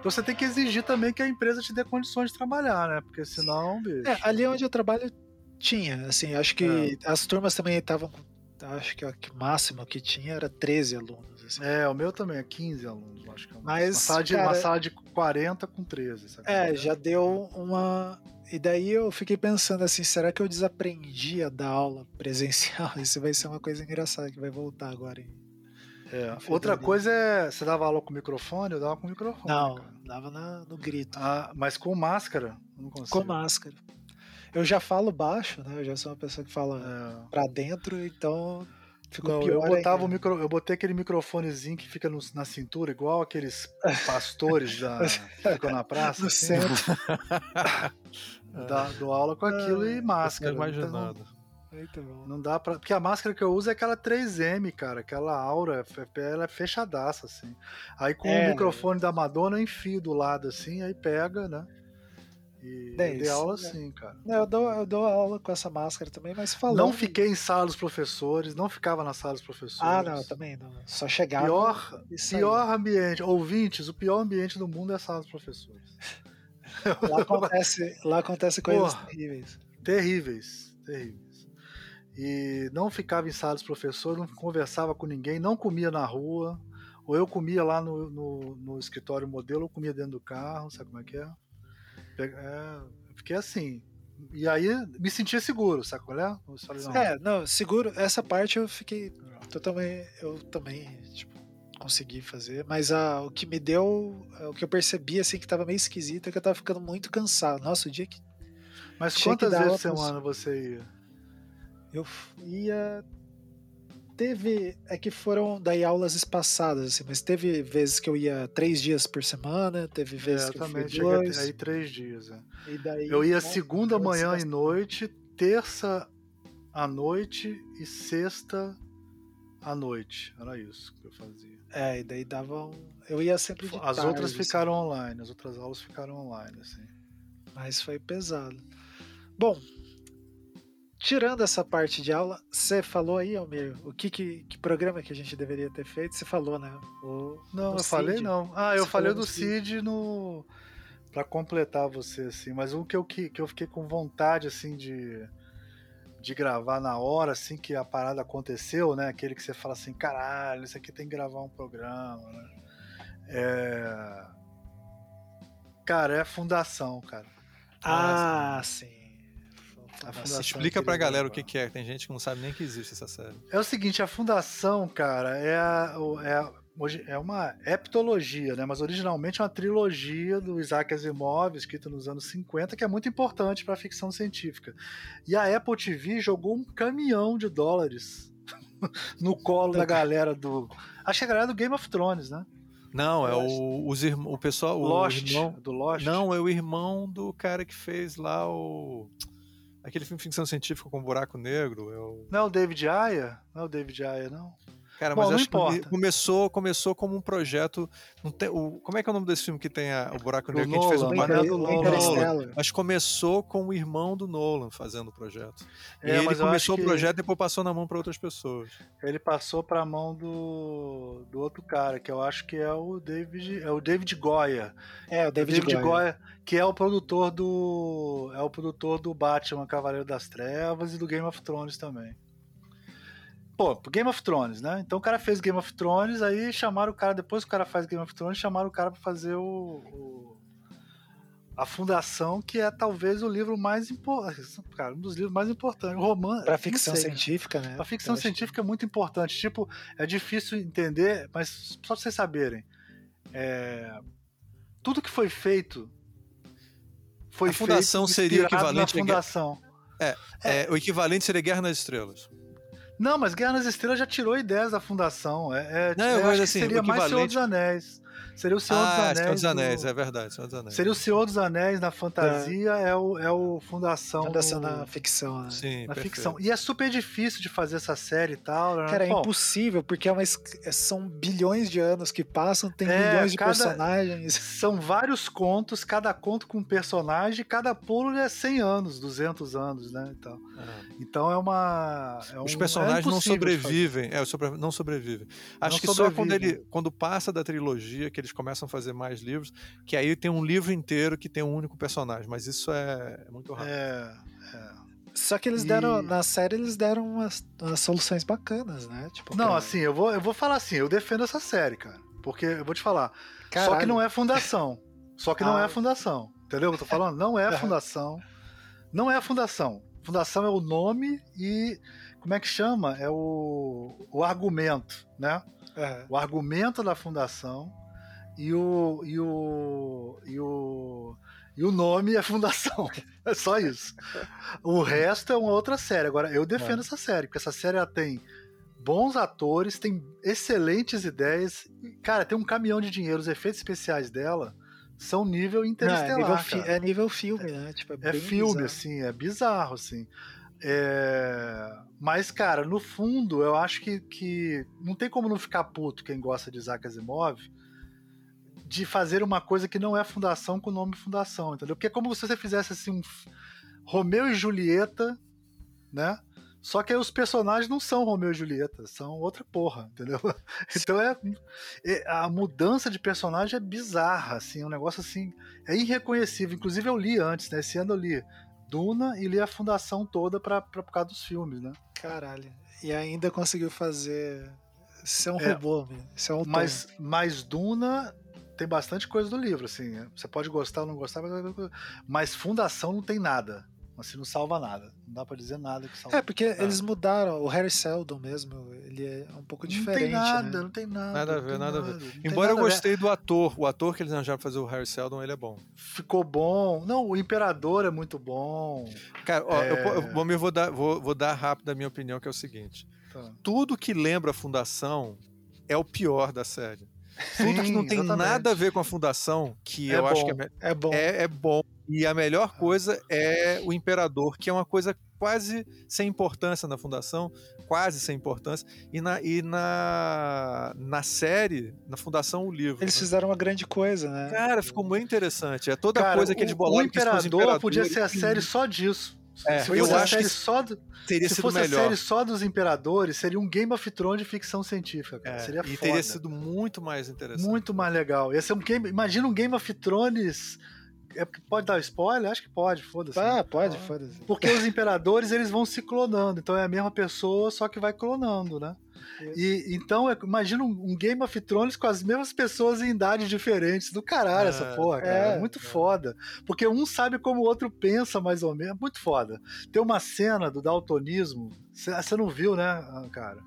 Então você tem que exigir também que a empresa te dê condições de trabalhar, né? Porque senão, bicho. É, ali onde eu trabalho tinha, assim, acho que é. as turmas também estavam acho que o máximo que tinha era 13 alunos. Assim. É, o meu também é 15 alunos, acho que é uma, Mas, uma, sala de, cara, uma sala de 40 com 13. Sabe? É, já deu uma. E daí eu fiquei pensando assim, será que eu desaprendi a dar aula presencial? Isso vai ser uma coisa engraçada que vai voltar agora em é. Outra coisa é. Você dava aula com microfone? Eu dava com microfone. Não, cara. dava na, no grito. Ah, mas com máscara? Não consigo. Com máscara. Eu já falo baixo, né? Eu já sou uma pessoa que fala é. pra dentro, então ficou não, pior. Eu botava o micro, eu botei aquele microfonezinho que fica no, na cintura, igual aqueles pastores da, que ficam na praça. No assim, centro. da, do aula com aquilo e máscara. Imaginado. Então, não dá pra. Porque a máscara que eu uso é aquela 3M, cara. Aquela aura, ela é fechadaça, assim. Aí com é, o microfone né? da Madonna eu enfio do lado, assim, aí pega, né? E é eu dei aula né? assim, cara. Eu dou, eu dou aula com essa máscara também, mas falando. Não fiquei em sala dos professores, não ficava na sala dos professores. Ah, não, também não. Só chegava. Pior, pior ambiente, ouvintes, o pior ambiente do mundo é a sala dos professores. Lá acontece, lá acontece coisas Porra, terríveis. Terríveis, terríveis e não ficava em sala dos professores, não conversava com ninguém, não comia na rua, ou eu comia lá no, no, no escritório modelo, ou comia dentro do carro, sabe como é que é? É fiquei assim. E aí me sentia seguro, qual é? Falei, não. É, não, seguro, essa parte eu fiquei totalmente, eu também, tipo, consegui fazer, mas a, o que me deu, o que eu percebi, assim, que tava meio esquisito, é que eu tava ficando muito cansado. Nossa, o dia que... Mas quantas vezes por semana você ia? Eu ia. Teve. É que foram daí aulas espaçadas, assim, mas teve vezes que eu ia três dias por semana, teve é, vezes é, que eu fui dois. Aí três dias. É. Daí, eu ia segunda manhã e noite, terça à noite e sexta à noite. Era isso que eu fazia. É, e daí davam. Eu ia sempre de As tarde, outras assim. ficaram assim. online, as outras aulas ficaram online, assim. Mas foi pesado. Bom, tirando essa parte de aula, você falou aí, Almir, o que, que, que, programa que a gente deveria ter feito? Você falou, né? O, não, eu Cid. falei não. Ah, eu falei do Cid no para completar você assim, mas o que eu que, que eu fiquei com vontade assim de de gravar na hora assim que a parada aconteceu, né? Aquele que você fala assim, caralho, isso aqui tem que gravar um programa, né? É... Cara, é a fundação, cara. Ah, sim. Explica pra galera o que, que, é, tem gente que não sabe nem que existe essa série. É o seguinte, a Fundação, cara, é, a, é, é uma heptologia, né? Mas originalmente é uma trilogia do Isaac Asimov, escrita nos anos 50, que é muito importante para a ficção científica. E a Apple TV jogou um caminhão de dólares no colo da galera do. Acho que a galera do Game of Thrones, né? Não, é o, os o pessoal. Lost, o irmão, do Lost. Não, é o irmão do cara que fez lá o. Aquele filme de ficção científica com buraco negro. Eu... Não é o David Aya? Não é o David Aya, não? Cara, Bom, mas acho importa. que começou, começou como um projeto. Não tem, o, como é que é o nome desse filme que tem a, o buraco negro? Nolan, que a gente fez um Nolan. Mas começou com o irmão do Nolan fazendo o projeto. É, e ele começou o projeto e depois passou na mão para outras pessoas. Ele passou para a mão do, do outro cara, que eu acho que é o David, é o David Goya. É, o David, David Goya. Goya. que é o produtor do é o produtor do Batman Cavaleiro das Trevas e do Game of Thrones também pô, Game of Thrones, né? Então o cara fez Game of Thrones, aí chamaram o cara, depois que o cara faz Game of Thrones, chamaram o cara para fazer o, o, a Fundação, que é talvez o livro mais importante, cara, um dos livros mais importantes, romance. Para ficção sei, científica, né? Para ficção científica que... é muito importante. Tipo, é difícil entender, mas só pra vocês saberem, é... tudo que foi feito foi a fundação feito seria equivalente na fundação. É, é, é, o equivalente seria Guerra nas Estrelas. Não, mas Guerra nas Estrelas já tirou ideias da fundação. É, é não, eu acho assim, seria mais Senhor dos Anéis. Seria o Senhor ah, dos Anéis. Senhor dos Anéis, do... é verdade, Senhor dos Anéis. Seria o Senhor dos Anéis na fantasia, é, é o, é o Fundação. Fundação na ficção, né? Sim, na perfeito. ficção. E é super difícil de fazer essa série e tal. Né? Cara, é Bom, impossível, porque é uma, são bilhões de anos que passam, tem é, milhões de cada, personagens. São vários contos, cada conto com um personagem, cada pulo é 100 anos, 200 anos, né? Então, então é uma. É Os personagens não sobrevivem. É, não sobrevivem. Acho não que sobrevive. só quando ele quando passa da trilogia que eles começam a fazer mais livros, que aí tem um livro inteiro que tem um único personagem, mas isso é, é muito raro. É, é. Só que eles deram, na série, eles deram umas, umas soluções bacanas, né? Tipo, não, pra... assim, eu vou, eu vou falar assim, eu defendo essa série, cara. Porque eu vou te falar. Caralho. Só que não é fundação. Só que ah. não é fundação. Entendeu o que eu tô falando? Não é fundação. Não é a fundação. Fundação é o nome e. Como é que chama? É o, o argumento, né? É. O argumento da fundação e o, e o, e o, e o nome é Fundação. É só isso. O resto é uma outra série. Agora, eu defendo é. essa série, porque essa série ela tem bons atores, tem excelentes ideias. Cara, tem um caminhão de dinheiro. Os efeitos especiais dela são nível interestelar. Não, é, nível é, nível filme, né? Tipo, é, é filme, bizarro. assim, é bizarro, assim. É... Mas, cara, no fundo, eu acho que, que não tem como não ficar puto quem gosta de Isaac Asimov de fazer uma coisa que não é fundação com o nome fundação, entendeu? Porque é como se você fizesse assim um Romeu e Julieta, né? Só que aí os personagens não são Romeu e Julieta, são outra porra, entendeu? Então é, é, a mudança de personagem é bizarra, assim, é um negócio assim, é irreconhecível. Inclusive eu li antes, né? Esse ano eu li Duna e li a fundação toda pra, pra, por causa dos filmes, né? Caralho. E ainda conseguiu fazer ser um é, robô, ser um mas, mas Duna tem bastante coisa do livro, assim. Você pode gostar ou não gostar, mas fundação não tem nada. Assim, não salva nada. Não dá pra dizer nada que salva. É, porque eles mudaram. O Harry Seldon mesmo, ele é um pouco diferente. Não tem nada, né? não tem nada. Nada a ver, nada a ver. Embora eu gostei do ator. O ator que eles arranjaram pra fazer o Harry Seldon, ele é bom. Ficou bom. Não, o Imperador é muito bom. Cara, ó, é... eu, eu, eu, vou, dar, vou, vou dar rápido a minha opinião, que é o seguinte. Tá. Tudo que lembra a Fundação é o pior da série. Tudo que não tem exatamente. nada a ver com a fundação, que é eu bom, acho que é, é, bom. É, é bom. E a melhor coisa é o Imperador, que é uma coisa quase sem importância na fundação, quase sem importância. E na, e na, na série, na fundação, o livro. Eles né? fizeram uma grande coisa, né? Cara, ficou muito interessante. É toda Cara, coisa que eles bolaram. O Imperador podia ser a série só disso. É, se eu acho que só do, teria se sido fosse melhor. a série só dos imperadores, seria um Game of Thrones de ficção científica. Cara. É, seria e foda. teria sido muito mais interessante. Muito mais legal. Ia ser um game, imagina um Game of Thrones. É, pode dar spoiler? Acho que pode, foda-se. Ah, né? pode, foda-se. Porque os imperadores eles vão se clonando, então é a mesma pessoa, só que vai clonando, né? E, então, é, imagina um, um, Game of Thrones com as mesmas pessoas em idades diferentes. Do caralho, é, essa porra, cara. É, é muito é. foda. Porque um sabe como o outro pensa, mais ou menos. Muito foda. Tem uma cena do daltonismo. Você não viu, né, cara?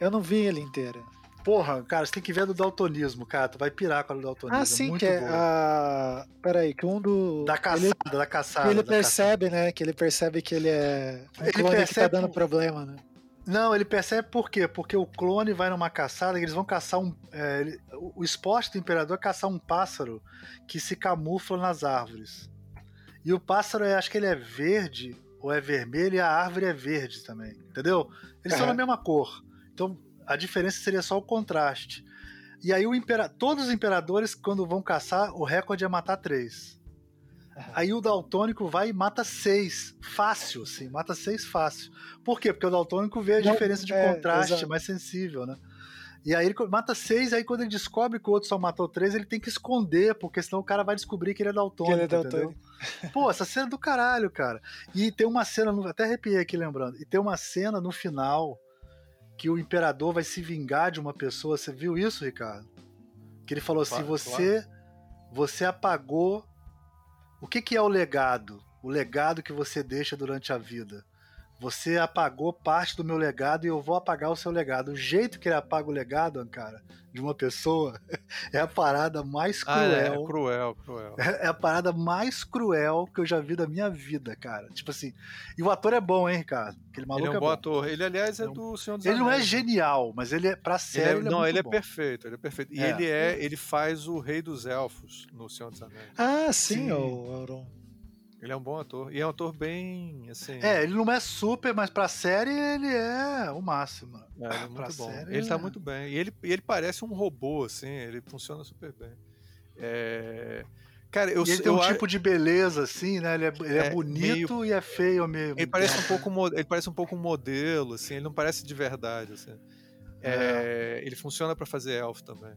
Eu não vi ele inteira. Porra, cara, você tem que ver do daltonismo, cara. Tu vai pirar com o daltonismo. Ah, sim, muito que é a. Peraí, que um do. Da caçada, ele... da caçada. Que ele percebe, caçada. né? Que ele percebe que ele é. Um ele clone percebe... que tá dando problema, né? Não, ele percebe por quê? Porque o clone vai numa caçada e eles vão caçar um. É, ele, o esporte do imperador é caçar um pássaro que se camufla nas árvores. E o pássaro, é, acho que ele é verde ou é vermelho e a árvore é verde também. Entendeu? Eles são da mesma cor. Então a diferença seria só o contraste. E aí o impera... todos os imperadores, quando vão caçar, o recorde é matar três. Aí o daltônico vai e mata seis. Fácil, assim. Mata seis fácil. Por quê? Porque o daltônico vê a Não, diferença de é, contraste, exato. mais sensível, né? E aí ele mata seis, aí quando ele descobre que o outro só matou três, ele tem que esconder, porque senão o cara vai descobrir que ele é daltônico, ele é daltônico. Pô, essa cena é do caralho, cara. E tem uma cena, até arrepiei aqui lembrando, e tem uma cena no final que o imperador vai se vingar de uma pessoa. Você viu isso, Ricardo? Que ele falou assim: você, você apagou o que, que é o legado? O legado que você deixa durante a vida. Você apagou parte do meu legado e eu vou apagar o seu legado. O jeito que ele apaga o legado, cara, de uma pessoa é a parada mais cruel. Ah, é, é cruel, cruel. É, é, a parada mais cruel que eu já vi da minha vida, cara. Tipo assim. E o ator é bom, hein, Ricardo? Aquele maluco ele é um é bom ator. Ele, aliás, é, é do Senhor dos Ele não é genial, mas ele é pra série. Ele é, ele não, ele é bom. perfeito, ele é perfeito. E é. ele é, ele faz o Rei dos Elfos no Senhor dos Anéis. Ah, sim, sim. o Auron. Ele é um bom ator. E é um ator bem, assim... É, ele não é super, mas pra série ele é o máximo. É, ele é muito bom. Série, ele tá é... muito bem. E ele, ele parece um robô, assim, ele funciona super bem. É... Cara, eu, e ele tem um tipo de beleza, assim, né? Ele é, ele é, é bonito meio... e é feio mesmo. Ele parece um pouco ele parece um pouco um modelo, assim, ele não parece de verdade, assim. É. é ele funciona para fazer elfo também.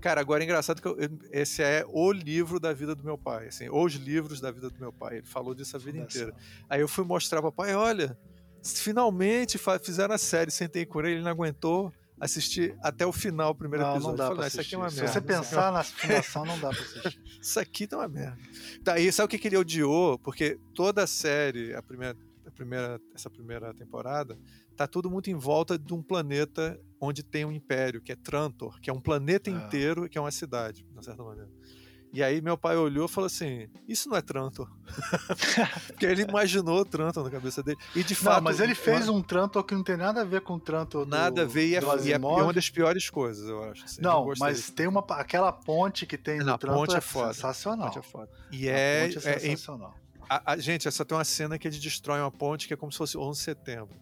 Cara, agora é engraçado que eu, esse é o livro da vida do meu pai, assim, os livros da vida do meu pai. Ele falou disso a vida inteira. Aí eu fui mostrar pro pai, olha, finalmente fizeram a série Sentei com ele, ele não aguentou assistir até o final o primeiro não, episódio. Não dá falei, pra ah, isso aqui é uma Se merda. você pensar na fundação, não dá pra assistir. isso aqui tá uma merda. Tá, e sabe o que, que ele odiou? Porque toda a série, a primeira, primeira, essa primeira temporada, tá tudo muito em volta de um planeta onde tem um império, que é Trantor, que é um planeta Ah. inteiro, que é uma cidade, de certa maneira. E aí meu pai olhou e falou assim: Isso não é Trantor. Porque ele imaginou Trantor na cabeça dele. E de fato. Não, mas ele fez um Trantor que não tem nada a ver com o Trantor Nada a ver e é, e é uma das piores coisas, eu acho. assim. Eu Não, gostei mas tem uma aquela ponte que tem Não, no a Trantor ponte é é foda. sensacional. Ponte é foda. E é é- é sensacional. A, a- gente, essa tem uma cena que eles destroem uma ponte que é como se fosse 11 de setembro.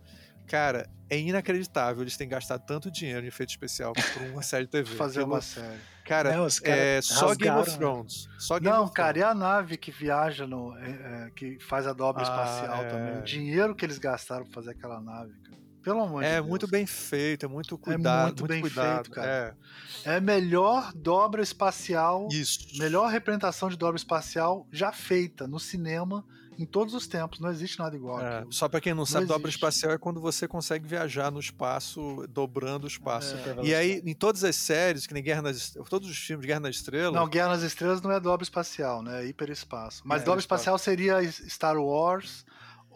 Cara, é inacreditável eles terem gastado tanto dinheiro em efeito especial por uma série de TV. Fazer Aquilo- uma série. Cara, Não, os caras é só Game of né? Thrones. Só Game Não, of cara, Thrones. e a nave que viaja no. é, é, que faz a dobra Ah, espacial é. também. O dinheiro que eles gastaram pra fazer aquela nave, cara. Pelo amor de É Deus. muito bem feito, é muito cuidado. muito bem cuidado. feito, cara. É, É a melhor dobra espacial. isso. Melhor representação de dobra espacial já feita no cinema em todos os tempos. Não existe nada igual. É, só pra quem não, sabe, dobra existe. espacial é quando você consegue viajar no espaço, dobrando o espaço. É. E aí, em todas as séries, que nem Guerra nas Est- todos os filmes de Guerra nas Estrelas, Não, Guerra nas Estrelas não é dobra espacial, né? É hiperespaço. Mas É, dobra espacial seria Star Wars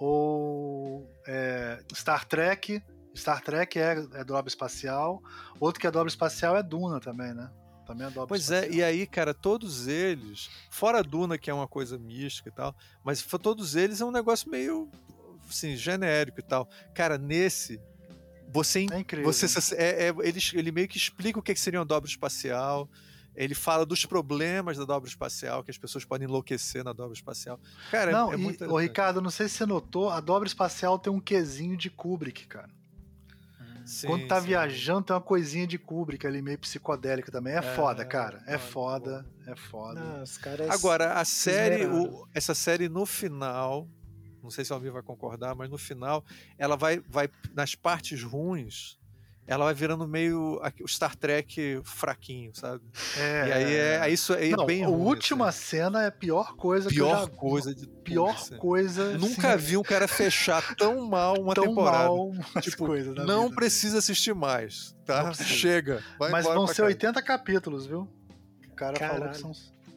ou é, Star Trek. Star Trek é, é dobra espacial. Outro que é dobra espacial é Duna também, né? Também é dobra Pois espacial. é, e aí, cara, todos eles, fora Duna, que é uma coisa mística e tal, mas todos eles é um negócio meio, assim, genérico e tal. Cara, nesse, você, É incrível. você se- é, é- ele, ele meio que explica o que, que seria uma dobra espacial, ele fala dos problemas da dobra espacial, que as pessoas podem enlouquecer na dobra espacial. Cara, é- Não, é, e, muito ô. Ricardo, não sei se você notou, a dobra espacial tem um quesinho de Kubrick, cara. Sim, Quando tá sim. viajando, tem uma coisinha de Kubrick ali, meio psicodélica também. É, É, foda, cara. É foda, foda, é foda. Não, os caras. Agora, a série, o- essa série no final, não sei se o Almir vai concordar, mas no final, ela vai, vai nas partes ruins, ela vai virando meio o Star Trek fraquinho, sabe? É, E aí é, aí isso é Não, bem a ruim, última assim. cena é a pior coisa que eu pior já coisa de tudo, Pior assim. coisa. Nunca assim, vi um cara fechar tão mal uma tão temporada. mal Tipo, coisas na não vida, precisa assistir mais, tá? Chega. Vai Mas vão ser casa. 80 capítulos, viu? O cara falou Caralho. que são.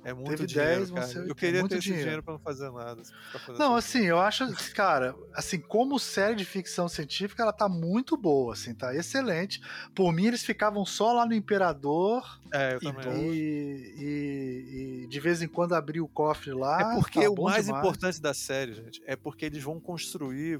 É muito Teve dinheiro, 10, vão cara. ser Eu 80, queria muito ter esse dinheiro. dinheiro pra não fazer nada. fazer Não, assim, eu acho, cara, assim, como série de ficção científica, ela tá muito boa, assim, tá excelente. Por mim, eles ficavam só lá no Imperador É, eu e, também. e- e- e de vez em quando abrir o cofre lá. É porque tá o mais demais. importante da série, gente, é porque eles vão construir.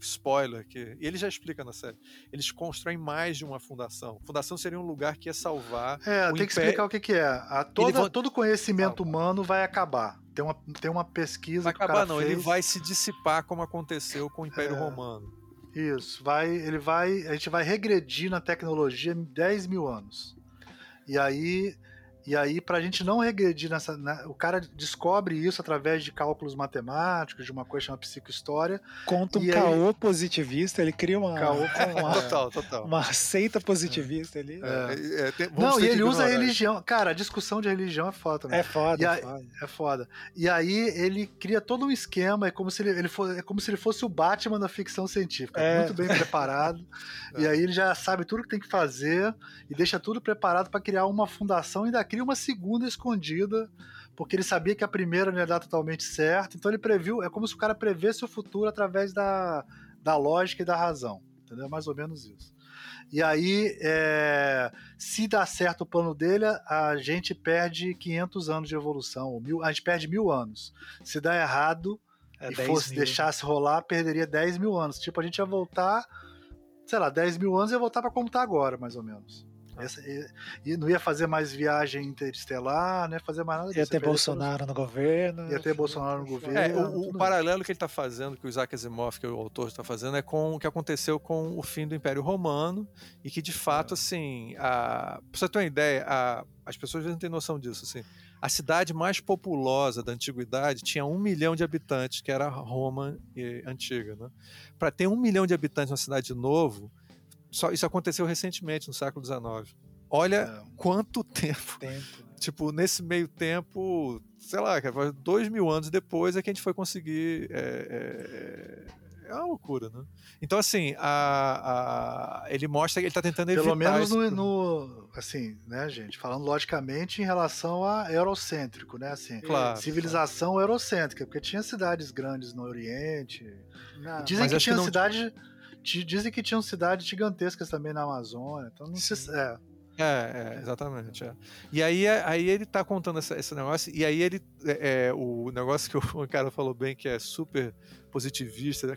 Spoiler, que e ele já explica na série. Eles constroem mais de uma fundação. Fundação seria um lugar que ia salvar. É, tem que império- explicar o que, que é. A, toda, vão- Todo conhecimento humano vai acabar. Tem uma, tem uma pesquisa Vai que acabar, não. fez. Ele vai se dissipar como aconteceu com o Império É. Romano. Isso, vai, ele vai, a gente vai regredir na tecnologia em 10 mil anos. E aí, e aí para a gente não regredir nessa, né, o cara descobre isso através de cálculos matemáticos, de uma coisa chamada psicohistória. Conta um E aí- caô positivista, ele cria uma, Caô com uma, Total, total. uma seita positivista ali. É, é, tem- vamos Não, e ele usa a religião. Cara, a discussão de religião é foda também. É foda, E é aí- foda. É foda. E aí ele cria todo um esquema, é como se ele, ele fosse, é como se ele fosse o Batman da ficção científica, É. muito bem preparado. É. E aí ele já sabe tudo que tem que fazer e deixa tudo preparado para criar uma fundação e ainda cria uma segunda escondida, porque ele sabia que a primeira não ia dar totalmente certo. Então ele previu, é como se o cara prevesse o futuro através da, da lógica e da razão. Entendeu? É Mais ou menos isso. E aí, é, se dá certo o plano dele, a gente perde 500 anos de evolução. ou Mil, a gente perde mil anos. Se dá errado É e 10 fosse mil. deixasse rolar, perderia 10 mil anos. Tipo, a gente ia voltar, sei lá, 10 mil anos ia voltar para como tá agora, mais ou menos. Essa- e, e não ia fazer mais viagem interestelar, não ia fazer mais nada disso. ter Ia perder Bolsonaro no governo. Ia ter Bolsonaro no governo. É, o, o paralelo que ele está fazendo, que o Isaac Asimov, que é o autor, está fazendo, é com o que aconteceu com o fim do Império Romano e que, de fato, assim, a, pra você ter uma ideia, a- as pessoas às vezes não têm noção disso, assim, a cidade mais populosa da antiguidade tinha um milhão de habitantes, que era Roma eh, antiga, né? Para ter um milhão de habitantes numa cidade de novo, só, isso aconteceu recentemente, no século XIX. olha é. quanto tempo. tempo né? Tipo, nesse meio tempo, sei lá, dois mil anos depois é que a gente foi conseguir. É, é, é uma loucura, né? Então, assim, a, a, ele mostra que ele está tentando evitar. Pelo menos no, no, Assim, né, gente? Falando logicamente em relação a eurocêntrico, né? Assim, claro, civilização claro. eurocêntrica, porque tinha cidades grandes no Oriente. Não, dizem que tinha que não... cidade. Dizem que tinham cidades gigantescas também na Amazônia. Então não se. É. É, é, exatamente. É. E aí, aí ele tá contando essa, esse negócio, e aí ele. É, é o negócio que o cara falou bem, que é super positivista,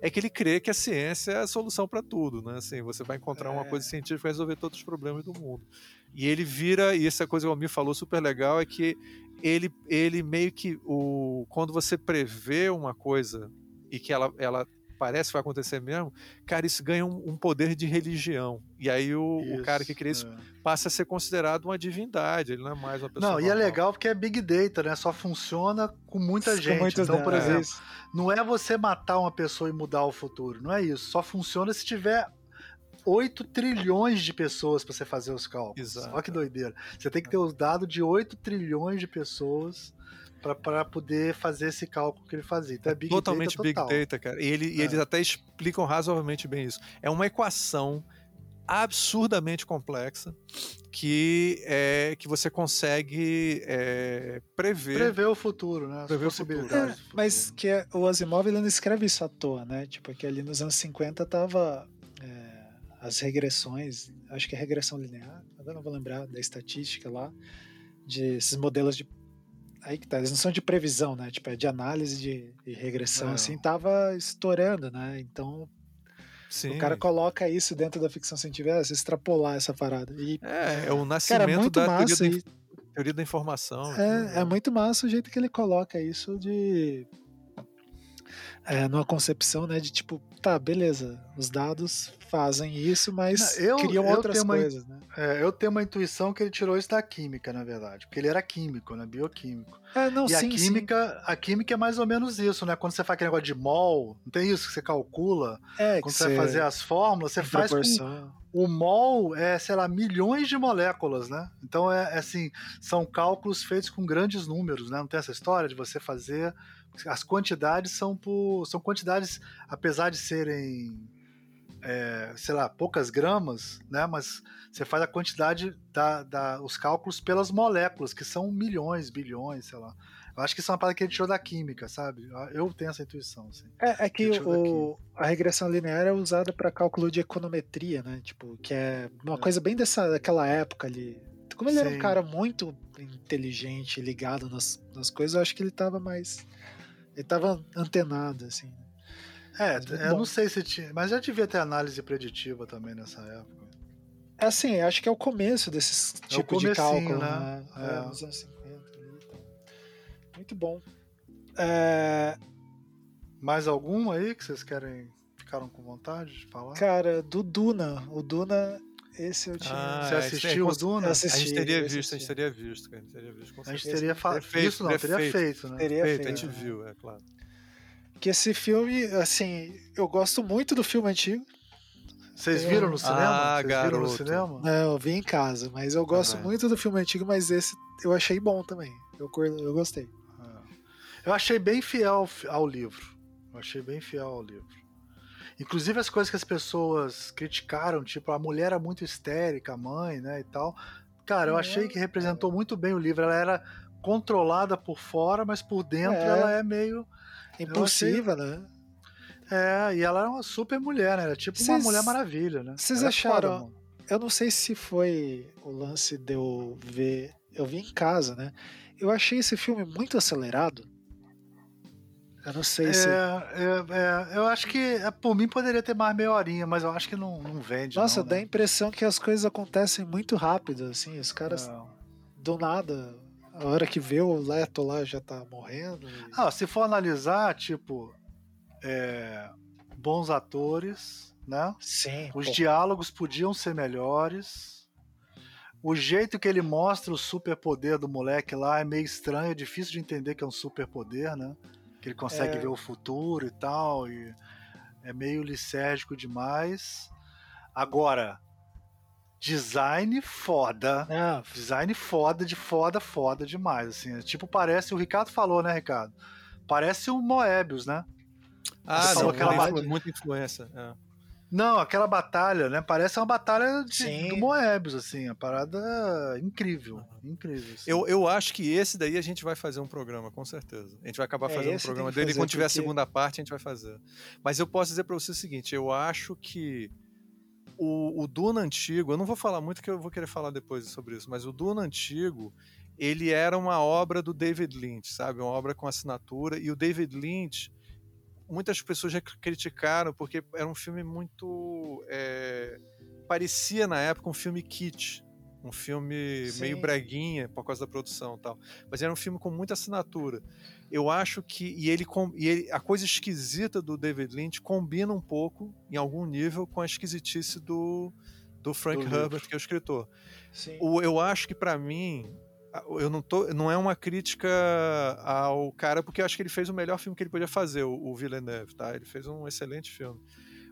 é que ele crê que a ciência é a solução para tudo, né? Assim, você vai encontrar uma coisa é. científica e resolver todos os problemas do mundo. E ele vira, e essa coisa que o Almir falou super legal, é que ele, ele meio que. O, quando você prevê uma coisa e que ela, ela parece que vai acontecer mesmo, cara, isso ganha um, um poder de religião. E aí o, isso, o cara que cria isso é. passa a ser considerado uma divindade, ele não é mais uma pessoa. Não, normal. e é legal porque é Big Data, né? Só funciona com muita com gente. Então, por exemplo, não é você matar uma pessoa e mudar o futuro, não é isso. Só funciona se tiver 8 trilhões de pessoas para você fazer os cálculos. Exato. Olha que doideira. Você tem que ter os dados de 8 trilhões de pessoas para poder fazer esse cálculo que ele fazia. Então é Big Totalmente Data Big Data, cara. E, ele, é. e eles até explicam razoavelmente bem isso. É uma equação absurdamente complexa que é que você consegue é, prever prever o futuro, né? As prever possibilidades. É, mas que é, o Asimov ele não escreve isso à toa, né? Tipo que ali nos anos 50 tava é, as regressões, acho que é regressão linear, agora não vou lembrar da estatística lá de esses modelos de aí que tá, eles não são de previsão, né? Tipo, é de análise de, de regressão, é. assim, tava estourando, né? Então, Sim. o cara coloca isso dentro da ficção científica, é, se extrapolar essa parada. E, é, é o nascimento cara, é da massa teoria, da, teoria da informação. É, é muito massa o jeito que ele coloca isso de é, numa concepção, né, de tipo, tá, beleza, os dados fazem isso, mas eu, criam eu outras coisas, né? É, eu tenho uma intuição que ele tirou isso da química, na verdade, porque ele era químico, né, bioquímico. É, não, e sim, a química, sim. a química é mais ou menos isso, né? Quando você faz aquele negócio de mol, não tem isso que você calcula? É, quando você vai fazer as fórmulas, você faz com, o mol é, sei lá, milhões de moléculas, né? Então é, é assim, são cálculos feitos com grandes números, né? Não tem essa história de você fazer as quantidades são por são quantidades apesar de serem é, sei lá poucas gramas né mas você faz a quantidade da, da os cálculos pelas moléculas que são milhões bilhões sei lá eu acho que isso é uma parada que a gente tirou da química sabe eu tenho essa intuição assim. é, é que o, a regressão linear é usada para cálculo de econometria né tipo que é uma é. coisa bem dessa daquela época ali como ele Sim. era um cara muito inteligente ligado nas, nas coisas eu acho que ele estava mais ele tava antenado, assim. Né? É, eu bom. não sei se tinha. Mas já devia ter análise preditiva também nessa época. É assim, acho que é o começo desses é tipos de cálculo, né? né? É. É, nos anos 50 então. Muito bom. É... Mais algum aí que vocês querem. Ficaram com vontade de falar? Cara, do Duna. O Duna esse eu tinha. Ah, Você assistiu o Duna? Assisti, a gente teria visto, a gente teria visto, cara. A gente teria visto. a gente teria feito. Isso não, teria feito, feito né? Teria feito, feito, a gente viu, é claro. Que esse filme, assim, eu gosto muito do filme antigo. Vocês viram no cinema? Ah, Vocês garoto. viram no cinema? Não, eu vi em casa, mas eu gosto ah, muito do filme antigo, mas esse eu achei bom também. Eu, eu gostei. Ah. Eu achei bem fiel ao livro. Eu achei bem fiel ao livro. Inclusive as coisas que as pessoas criticaram, tipo, a mulher era muito histérica, a mãe, né, e tal. Cara, eu achei que representou muito bem o livro. Ela era controlada por fora, mas por dentro é. ela é meio impulsiva, achei... né? É, e ela era uma super mulher, né? Era tipo cês, uma mulher maravilha, né? Vocês é acharam? Foda, eu não sei se foi o lance de eu ver. Eu vi em casa, né? Eu achei esse filme muito acelerado. Eu não sei é, se. É, é, eu acho que é, por mim poderia ter mais meia horinha, mas eu acho que não, não vende. Nossa, não, dá né? a impressão que as coisas acontecem muito rápido, assim, os caras do nada. A hora que vê o Leto lá já tá morrendo. E... Ah, se for analisar, tipo, é, bons atores, né? Sim. Os pô. diálogos podiam ser melhores. O jeito que ele mostra o superpoder do moleque lá é meio estranho, é difícil de entender que é um superpoder, né? Que ele consegue é... ver o futuro e tal, e é meio lisérgico demais. Agora, design foda. É. Design foda, de foda, foda demais. Assim, tipo, parece. O Ricardo falou, né, Ricardo? Parece o Moebius, né? Ah, não, aquela muita influência. É. Não, aquela batalha, né? Parece uma batalha de, do Moebius, assim, a parada incrível, incrível. Assim. Eu, eu acho que esse daí a gente vai fazer um programa, com certeza. A gente vai acabar é, fazendo um programa dele e quando tiver porque... a segunda parte a gente vai fazer. Mas eu posso dizer para você o seguinte, eu acho que o, o Duna antigo, eu não vou falar muito que eu vou querer falar depois sobre isso, mas o Duna antigo, ele era uma obra do David Lynch, sabe? Uma obra com assinatura e o David Lynch muitas pessoas já criticaram porque era um filme muito. É, parecia na época um filme kit. Um filme Sim. meio breguinha por causa da produção tal. Mas era um filme com muita assinatura. Eu acho que. E ele, e ele. A coisa esquisita do David Lynch combina um pouco, em algum nível, com a esquisitice do, do Frank do Herbert, que é o escritor. O, eu acho que, para mim, eu não tô, não é uma crítica ao cara, porque eu acho que ele fez o melhor filme que ele podia fazer, o, o Villeneuve, tá? Ele fez um excelente filme.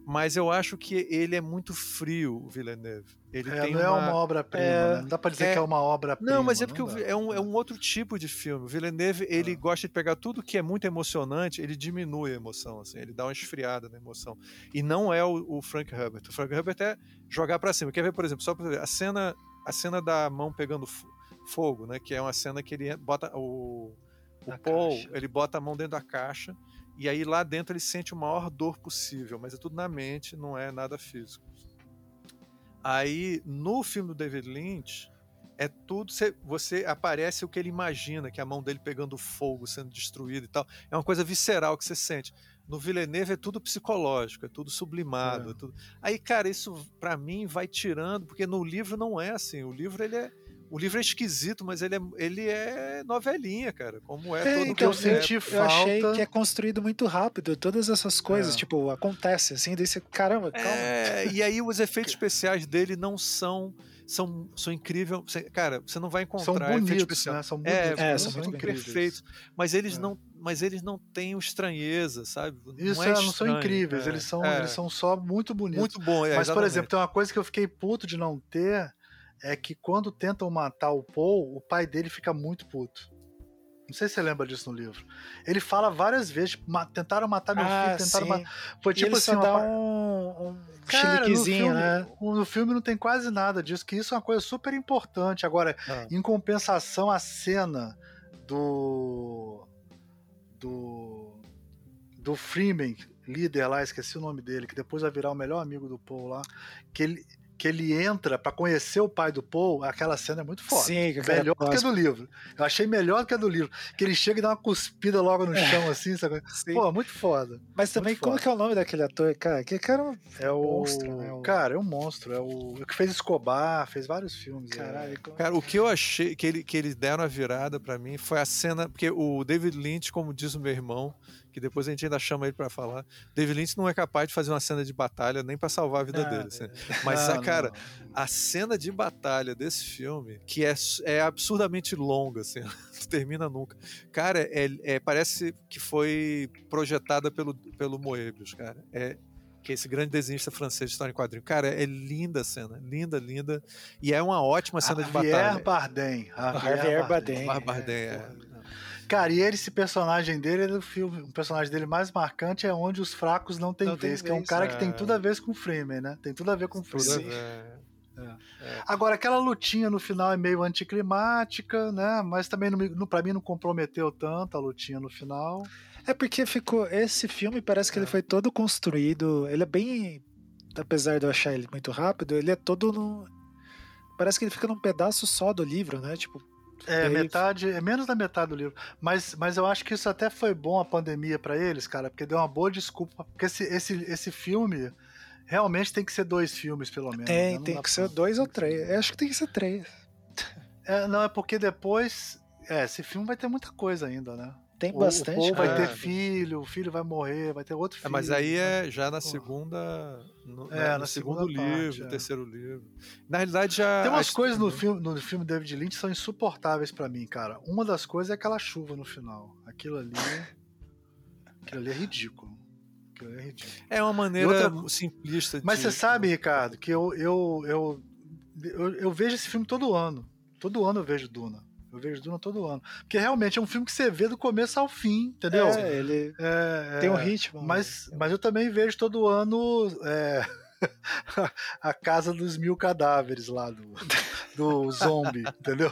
Mas eu acho que ele é muito frio, o Villeneuve. Ele é, tem não uma... é uma obra-prima, é... né? Não dá pra dizer é... que é uma obra-prima. Não, mas é porque é, um, é um outro tipo de filme. O Villeneuve, ele ah. gosta de pegar tudo que é muito emocionante, ele diminui a emoção, assim, ele dá uma esfriada na emoção. E não é o, o Frank Herbert. O Frank Herbert é jogar para cima. Quer ver, por exemplo, só pra ver, a cena, a cena da mão pegando fogo, né? Que é uma cena que ele bota o, o Paul, caixa. ele bota a mão dentro da caixa e aí lá dentro ele sente o maior dor possível, mas é tudo na mente, não é nada físico. Aí no filme do David Lynch é tudo você, você aparece o que ele imagina, que é a mão dele pegando fogo, sendo destruída e tal. É uma coisa visceral que você sente. No Villeneuve é tudo psicológico, é tudo sublimado, é. É tudo... Aí, cara, isso para mim vai tirando, porque no livro não é assim. O livro ele é o livro é esquisito, mas ele é, ele é novelinha, cara. Como é, é todo então, eu senti é, falta. Eu achei que é construído muito rápido. Todas essas coisas, é. tipo, acontece assim, daí você, caramba, calma. É, e aí os efeitos especiais dele não são são, são incríveis. Cara, você não vai encontrar são bonitos, né? São bonitos, é, é, são, muito perfeitos. Mas eles é. não, mas eles não têm estranheza, sabe? Isso, não, é não são incríveis. Eles são, eles são só muito bonitos. Muito bom. mas exatamente. por exemplo, tem uma coisa que eu fiquei puto de não ter é que quando tentam matar o Paul, o pai dele fica muito puto. Não sei se você lembra disso no livro. Ele fala várias vezes, tipo, tentaram matar meu ah, filho, tentaram matar. Foi tipo assim. Uma... um, um Cara, no filme, né? no filme não tem quase nada disso, que isso é uma coisa super importante. Agora, ah. em compensação, a cena do. do. do Freeman, líder lá, esqueci o nome dele, que depois vai virar o melhor amigo do Paul lá, que ele que ele entra para conhecer o pai do Paul, aquela cena é muito foda. Sim, que melhor do que a do livro. Eu achei melhor do que a do livro. Que ele chega e dá uma cuspida logo no chão, assim, sabe? Sim. Pô, muito foda. Mas também, como foda. que é o nome daquele ator, cara? Que cara é o monstro, né? O... Cara, é um monstro. É o... o que fez Escobar, fez vários filmes. É. Caralho, é. como... Cara, o que eu achei que, ele, que eles deram a virada para mim foi a cena. Porque o David Lynch, como diz o meu irmão, que depois a gente ainda chama ele para falar. David Lynch não é capaz de fazer uma cena de batalha nem para salvar a vida ah, dele. Assim. Mas, não, cara, não. a cena de batalha desse filme, que é, é absurdamente longa, assim, não termina nunca. Cara, é, é, parece que foi projetada pelo, pelo Moebius, cara. É, que é esse grande desenhista francês de história em quadrinho. Cara, é linda a cena, linda, linda. E é uma ótima cena de batalha. Bardem. Javier Bardem. Bardem. Bardem, é. É. Cara, e esse personagem dele, ele, o filme, o personagem dele mais marcante é onde os fracos não têm vez, tem que é um cara é. que tem tudo a ver com o Freeman, né? Tem tudo a ver com o Freeman. É. É. Agora, aquela lutinha no final é meio anticlimática, né? Mas também, não, pra mim, não comprometeu tanto a lutinha no final. É porque ficou. Esse filme parece que ele é. foi todo construído. Ele é bem. Apesar de eu achar ele muito rápido, ele é todo no. Parece que ele fica num pedaço só do livro, né? Tipo, é, metade, é menos da metade do livro. Mas, mas eu acho que isso até foi bom a pandemia para eles, cara, porque deu uma boa desculpa. Porque esse, esse, esse filme realmente tem que ser dois filmes, pelo menos. Tem, né? tem que pra... ser dois ou três. Eu acho que tem que ser três. É, não, é porque depois. É, esse filme vai ter muita coisa ainda, né? Tem bastante. O, o vai ter filho, o filho vai morrer, vai ter outro filho. É, mas aí é já na segunda. No, é, no segundo livro, parte, é. terceiro livro. Na realidade já. Tem umas coisas no filme, no filme David Lynch que são insuportáveis para mim, cara. Uma das coisas é aquela chuva no final. Aquilo ali. aquilo ali é ridículo. Aquilo ali é ridículo. É uma maneira outra... simplista de. Mas você sabe, Ricardo, que eu, eu, eu eu, eu vejo esse filme todo ano. Todo ano eu vejo Duna. Eu vejo Duna todo ano. Porque realmente é um filme que você vê do começo ao fim, entendeu? É, ele é, tem um ritmo. Mas, né? mas eu também vejo todo ano é, a Casa dos Mil Cadáveres lá do, do zombie, entendeu?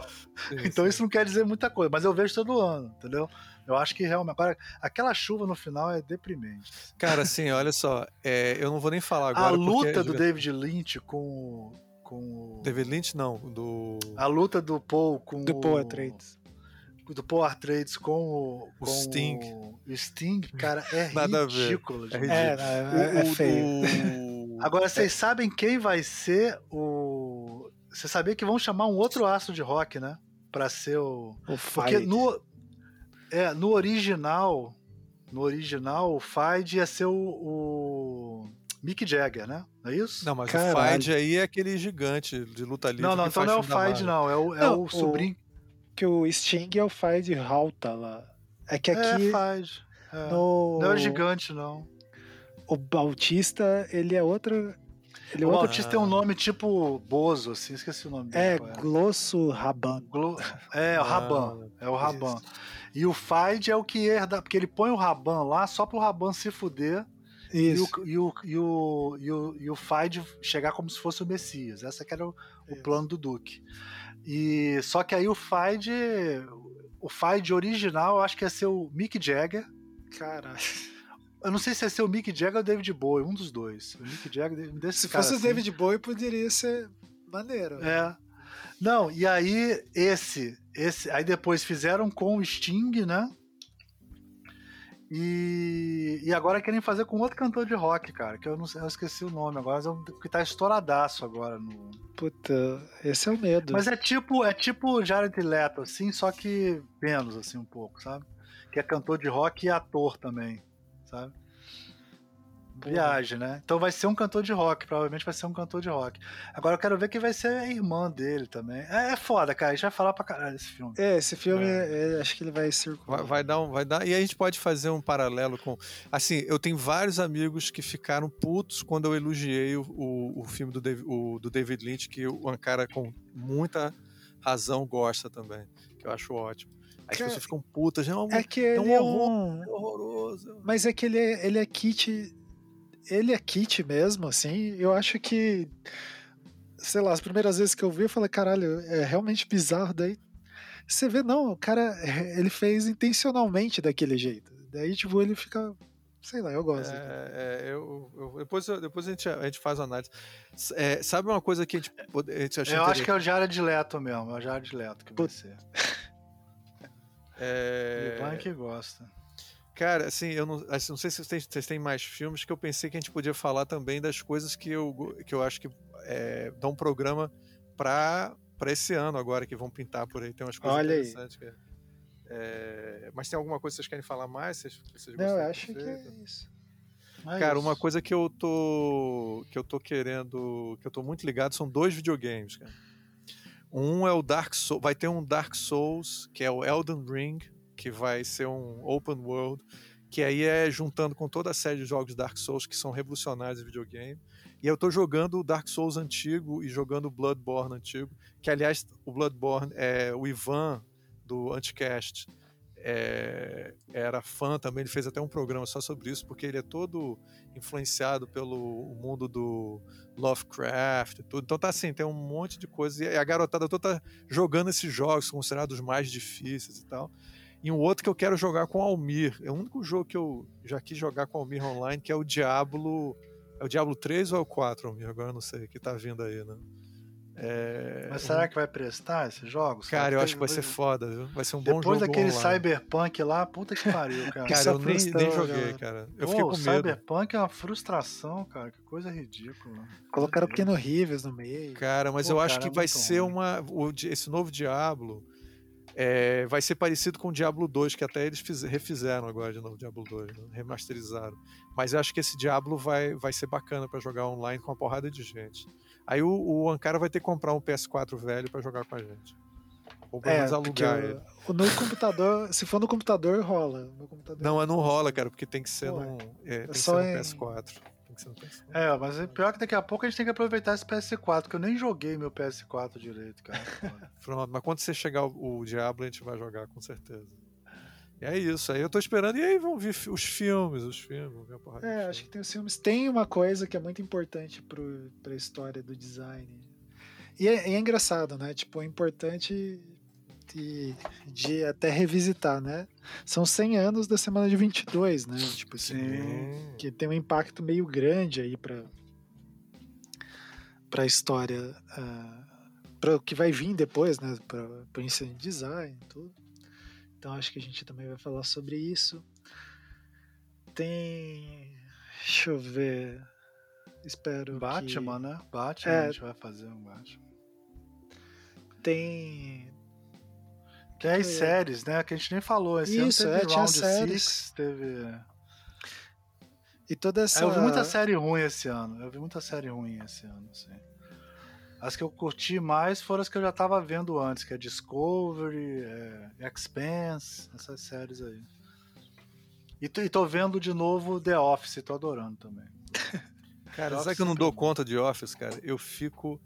Sim, então sim. isso não quer dizer muita coisa, mas eu vejo todo ano, entendeu? Eu acho que realmente. Agora, aquela chuva no final é deprimente. Cara, assim, olha só, é, eu não vou nem falar agora. A luta do David Lynch com com David Lynch não, do a luta do Paul com do Paul Atreides. Do Paul Atreides com o, com o Sting. O Sting, cara, é Nada ridículo. A ver. É, ridículo. É, é, é, feio. O... Agora, vocês sabem quem vai ser o. Você sabia que vão chamar um outro astro de rock, né? Pra ser o. O Porque no. É, no original. No original, o Fide ia ser o, o Mick Jagger, né? Não é isso? Não, mas Caralho. o Fide aí é aquele gigante de luta livre. Não, não, então não é o Fide, não. É o, é não, o sobrinho. O, que o Sting é o Fide Halta lá. É que aqui. É, Fide. É. No... Não é o gigante, não. O Bautista, ele é outro. Ele é o outro... Bautista tem um nome tipo Bozo, assim, esqueci o nome dele. É, é. Glosso Raban. Glo... É, o Raban. Ah, é o Raban. E o Fide é o que herda, porque ele põe o Raban lá só pro Raban se fuder isso. E o, e o, e o, e o, Fide chegar como se fosse o Messias. Essa que era o, o plano do Duke. E só que aí o Fide, o Fide original, eu acho que ia ser o Mick Jagger. Caralho. Eu não sei se ia ser o Mick Jagger ou o David Bowie, um dos dois. O Mick Jagger desse Se cara, fosse assim. o David Bowie, poderia ser maneiro. É. Não, e aí esse, esse, aí depois fizeram com o Sting, né? E, e agora querem fazer com outro cantor de rock, cara, que eu não eu esqueci o nome agora, que tá estouradaço agora no. Puta, esse é o medo. Mas é tipo, é tipo Jared Leto, assim, só que menos, assim, um pouco, sabe? Que é cantor de rock e ator também, sabe? Viagem, né? Então vai ser um cantor de rock, provavelmente vai ser um cantor de rock. Agora eu quero ver quem vai ser a irmã dele também. É, é foda, cara. A gente vai falar pra caralho desse filme. É, esse filme, é. É, acho que ele vai circular. Vai, vai, dar um, vai dar. E a gente pode fazer um paralelo com. Assim, eu tenho vários amigos que ficaram putos quando eu elogiei o, o, o filme do David, o, do David Lynch, que o cara com muita razão gosta também, que eu acho ótimo. As pessoas ficam putas, é um, é que é um horror, é um... horroroso. Mas é que ele é, ele é kit ele é kit mesmo, assim. Eu acho que, sei lá, as primeiras vezes que eu vi, eu falei, caralho, é realmente bizarro. Daí você vê, não, o cara, ele fez intencionalmente daquele jeito. Daí, tipo, ele fica. Sei lá, eu gosto. É, é, eu, eu, depois, depois a, gente, a gente faz a análise. É, sabe uma coisa que a gente, a gente achou Eu acho que é o Jared Leto mesmo, é o Jared Leto que vai ser. É... Ivan que gosta. Cara, assim, eu não, assim, não sei se vocês têm, vocês têm, mais filmes que eu pensei que a gente podia falar também das coisas que eu, que eu acho que é, dá um programa para esse ano agora, que vão pintar por aí. Tem umas coisas Olha interessantes. Aí. É, mas tem alguma coisa que vocês querem falar mais? Vocês, vocês não, eu acho que é isso. É cara, uma coisa que eu tô que eu tô querendo, que eu tô muito ligado são dois videogames, cara. Um é o Dark Souls, vai ter um Dark Souls, que é o Elden Ring, que vai ser um open world, que aí é juntando com toda a série de jogos Dark Souls que são revolucionários em videogame. E eu tô jogando o Dark Souls antigo e jogando o Bloodborne antigo, que aliás o Bloodborne é o Ivan do Anticast. É, era fã também, ele fez até um programa só sobre isso, porque ele é todo influenciado pelo mundo do Lovecraft e tudo. Então tá assim, tem um monte de coisa. E a garotada toda tá jogando esses jogos considerados os mais difíceis e tal. E um outro que eu quero jogar com o Almir. É o único jogo que eu já quis jogar com o Almir online, que é o Diablo. É o Diablo 3 ou é o 4, Almir? Agora eu não sei, que tá vindo aí, né? É... Mas será que vai prestar esses jogos? Cara, eu acho que vai ser foda, viu? Vai ser um bom jogo. Depois daquele Cyberpunk lá, puta que pariu, cara. cara, eu nem, nem joguei, cara. Eu Pô, fiquei com medo. Cyberpunk é uma frustração, cara. Que coisa ridícula. Colocaram o pequeno Rives no meio. Cara, mas Pô, eu acho que é vai ser ruim. uma. O, esse novo Diablo é, vai ser parecido com o Diablo 2, que até eles fiz, refizeram agora de novo Diablo 2, né? remasterizaram. Mas eu acho que esse Diablo vai, vai ser bacana para jogar online com uma porrada de gente. Aí o, o Ankara vai ter que comprar um PS4 velho para jogar com a gente. Ou pelo é, menos alugar ele. No computador, se for no computador, rola. No computador não, não rola, cara, porque tem que ser Pô, num, é, tem é que ser no em... PS4. Que você não pensou. É, mas é pior que daqui a pouco a gente tem que aproveitar esse PS4, que eu nem joguei meu PS4 direito, cara. Pronto, mas quando você chegar o, o Diablo, a gente vai jogar com certeza. E é isso, aí eu tô esperando, e aí vão vir os filmes, os filmes, ver a porra É, acho que tem os filmes. Tem uma coisa que é muito importante pro, pra história do design. E é, é engraçado, né? Tipo, é importante de, de até revisitar, né? São 100 anos da semana de 22, né? Tipo assim, Sim. que tem um impacto meio grande aí para para a história, uh, para o que vai vir depois, né? Para o ensino de design, tudo. Então acho que a gente também vai falar sobre isso. Tem, deixa eu ver, espero Batman, que... né? Batman, É. a gente vai fazer um Batman. tem Tem as É. séries, né? Que a gente nem falou. Esse Isso, ano é, teve tinha Round séries. Six, teve... e toda essa É, eu vi muita série ruim esse ano. Eu vi muita série ruim esse ano, sim. As que eu curti mais foram as que eu já tava vendo antes, que é Discovery, é, Expanse, essas séries aí. E tô, e tô vendo de novo The Office, tô adorando também. Cara, sabe que eu não sempre dou conta de Office, cara? Eu fico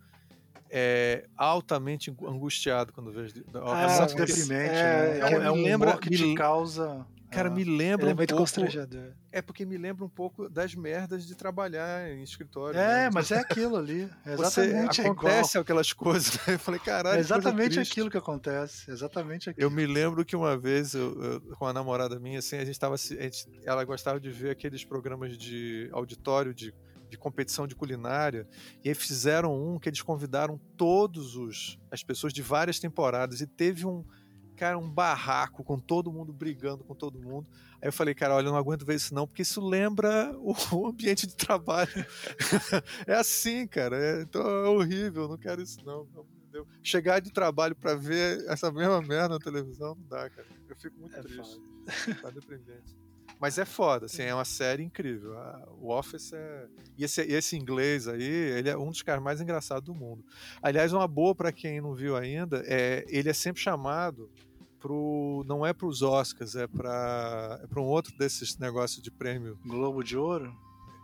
é, altamente angu- angustiado quando vejo. Ah, Sabe muito deprimente, é, né? É, um, é um me lembra- que te causa... Cara, é. me lembra é um muito pouco... constrangedor. É porque me lembra um pouco das merdas de trabalhar em escritório. É, né? mas é aquilo ali. É Você exatamente igual. acontece aquelas coisas. Né? Eu falei, caralho, É exatamente aquilo que acontece. Exatamente aquilo. Eu me lembro que uma vez, eu, eu- com a namorada minha, assim, a gente tava. assi- a gente- ela gostava de ver aqueles programas de auditório de, de competição de culinária. E aí fizeram um que eles convidaram todos os as pessoas de várias temporadas. E teve um. Cara, um barraco com todo mundo brigando com todo mundo. Aí eu falei, cara, olha, eu não aguento ver isso não, porque isso lembra o, ambiente de trabalho. é assim, cara. é- então é horrível, não quero isso não. Deus. Chegar de trabalho pra ver essa mesma merda na televisão não dá, cara. Eu fico muito É triste. Tá deprimente. Mas é foda, assim, é uma série incrível. A- O Office é. E esse, esse inglês aí, ele é um dos caras mais engraçados do mundo. Aliás, uma boa pra quem não viu ainda, é ele é sempre chamado pro. Não é pros Oscars, é pra, é pra um outro desses negócios de prêmio Globo de Ouro?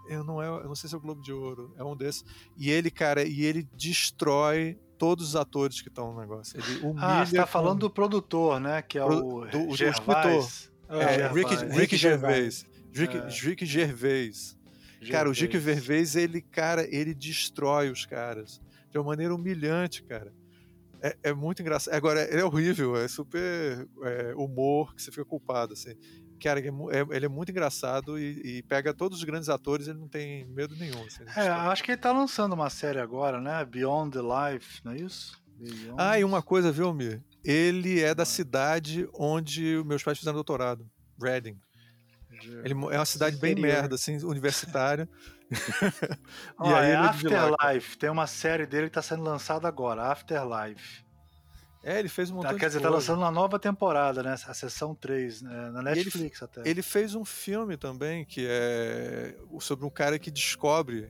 eu não, é, eu não sei se é o Globo de Ouro, é um desses. E ele, cara, e ele destrói todos os atores que estão no negócio. Ele humilha. Ah, você tá com- falando do produtor, né? Que é o do- do Gervais. É, Gervais. Rick, Rick Rick Gervais. Gervais. Rick, É. Rick Gervais. Cara, o Rick Gervais, ele, cara, ele destrói os caras de uma maneira humilhante, cara. É, é muito engraçado. Agora, ele é horrível, é super é, humor que você fica culpado, assim. Cara, ele é, é- é muito engraçado e, e pega todos os grandes atores, ele não tem medo nenhum. Assim, É, acho que ele tá lançando uma série agora, né? Beyond the Life, não é isso? Beyond... Ah, e uma coisa, viu, Almir? Ele é da cidade onde meus pais fizeram doutorado, Reading. Ele é uma cidade bem merda, assim, universitária. É de lá, Afterlife. Tem uma série dele que tá sendo lançada agora, Afterlife. É, ele fez um montão Tá, quer dizer, tá coisa. lançando uma nova temporada, né? A sessão 3, né? na E ele- Netflix até. Ele fez um filme também que é sobre um cara que descobre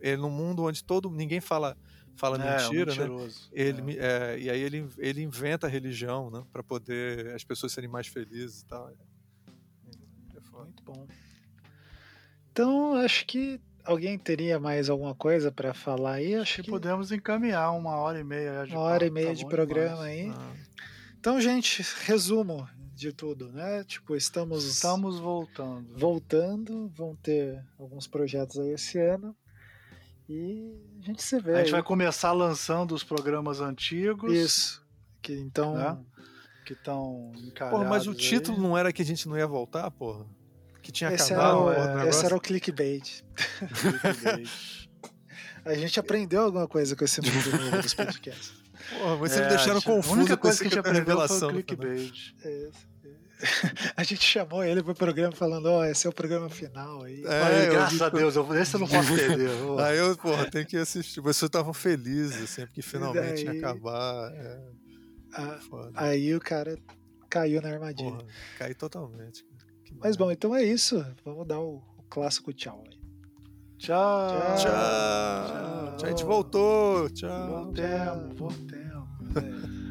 ele num mundo onde todo ninguém fala fala é, mentira, um né? Ele, É. me- é, e aí ele, ele inventa a religião, né, para poder as pessoas serem mais felizes e tal. É foda. Muito bom. Então, acho que alguém teria mais alguma coisa para falar aí? Acho Acho que que podemos encaminhar uma hora e meia. de uma hora e papo, meia tá de programa demais. aí. Ah, Então, gente, resumo de tudo, né? Tipo, estamos, Estamos voltando. voltando, vão ter alguns projetos aí esse ano. E a gente se vê. A gente aí. vai começar lançando os programas antigos. Isso. Que, então, Né? Que estão encalhados. Porra, mas o aí. título não era que a gente não ia voltar, porra? Que tinha esse, era acabado o, o outro esse era o clickbait. Clickbait. A gente aprendeu alguma coisa com esse mundo novo dos podcasts. Porra, vocês É, me deixaram gente- confuso A única com coisa esse que a gente a aprendeu foi revelação. o final. clickbait. É, A gente chamou ele pro programa falando, ó, esse é o programa final aí. É, Olha, eu graças vi- a Deus, eu, esse eu não posso perder. eu Aí eu, porra, tem que assistir. Vocês estavam felizes, assim, porque finalmente ia daí- acabar. É, Ah, foda. aí o cara caiu na armadilha. Porra, caí totalmente. Que Mas bom, então é isso. Vamos dar o, o clássico tchau aí. Tchau. Tchau. Tchau. Tchau. A gente voltou. Tchau. Voltemos, voltemos. É.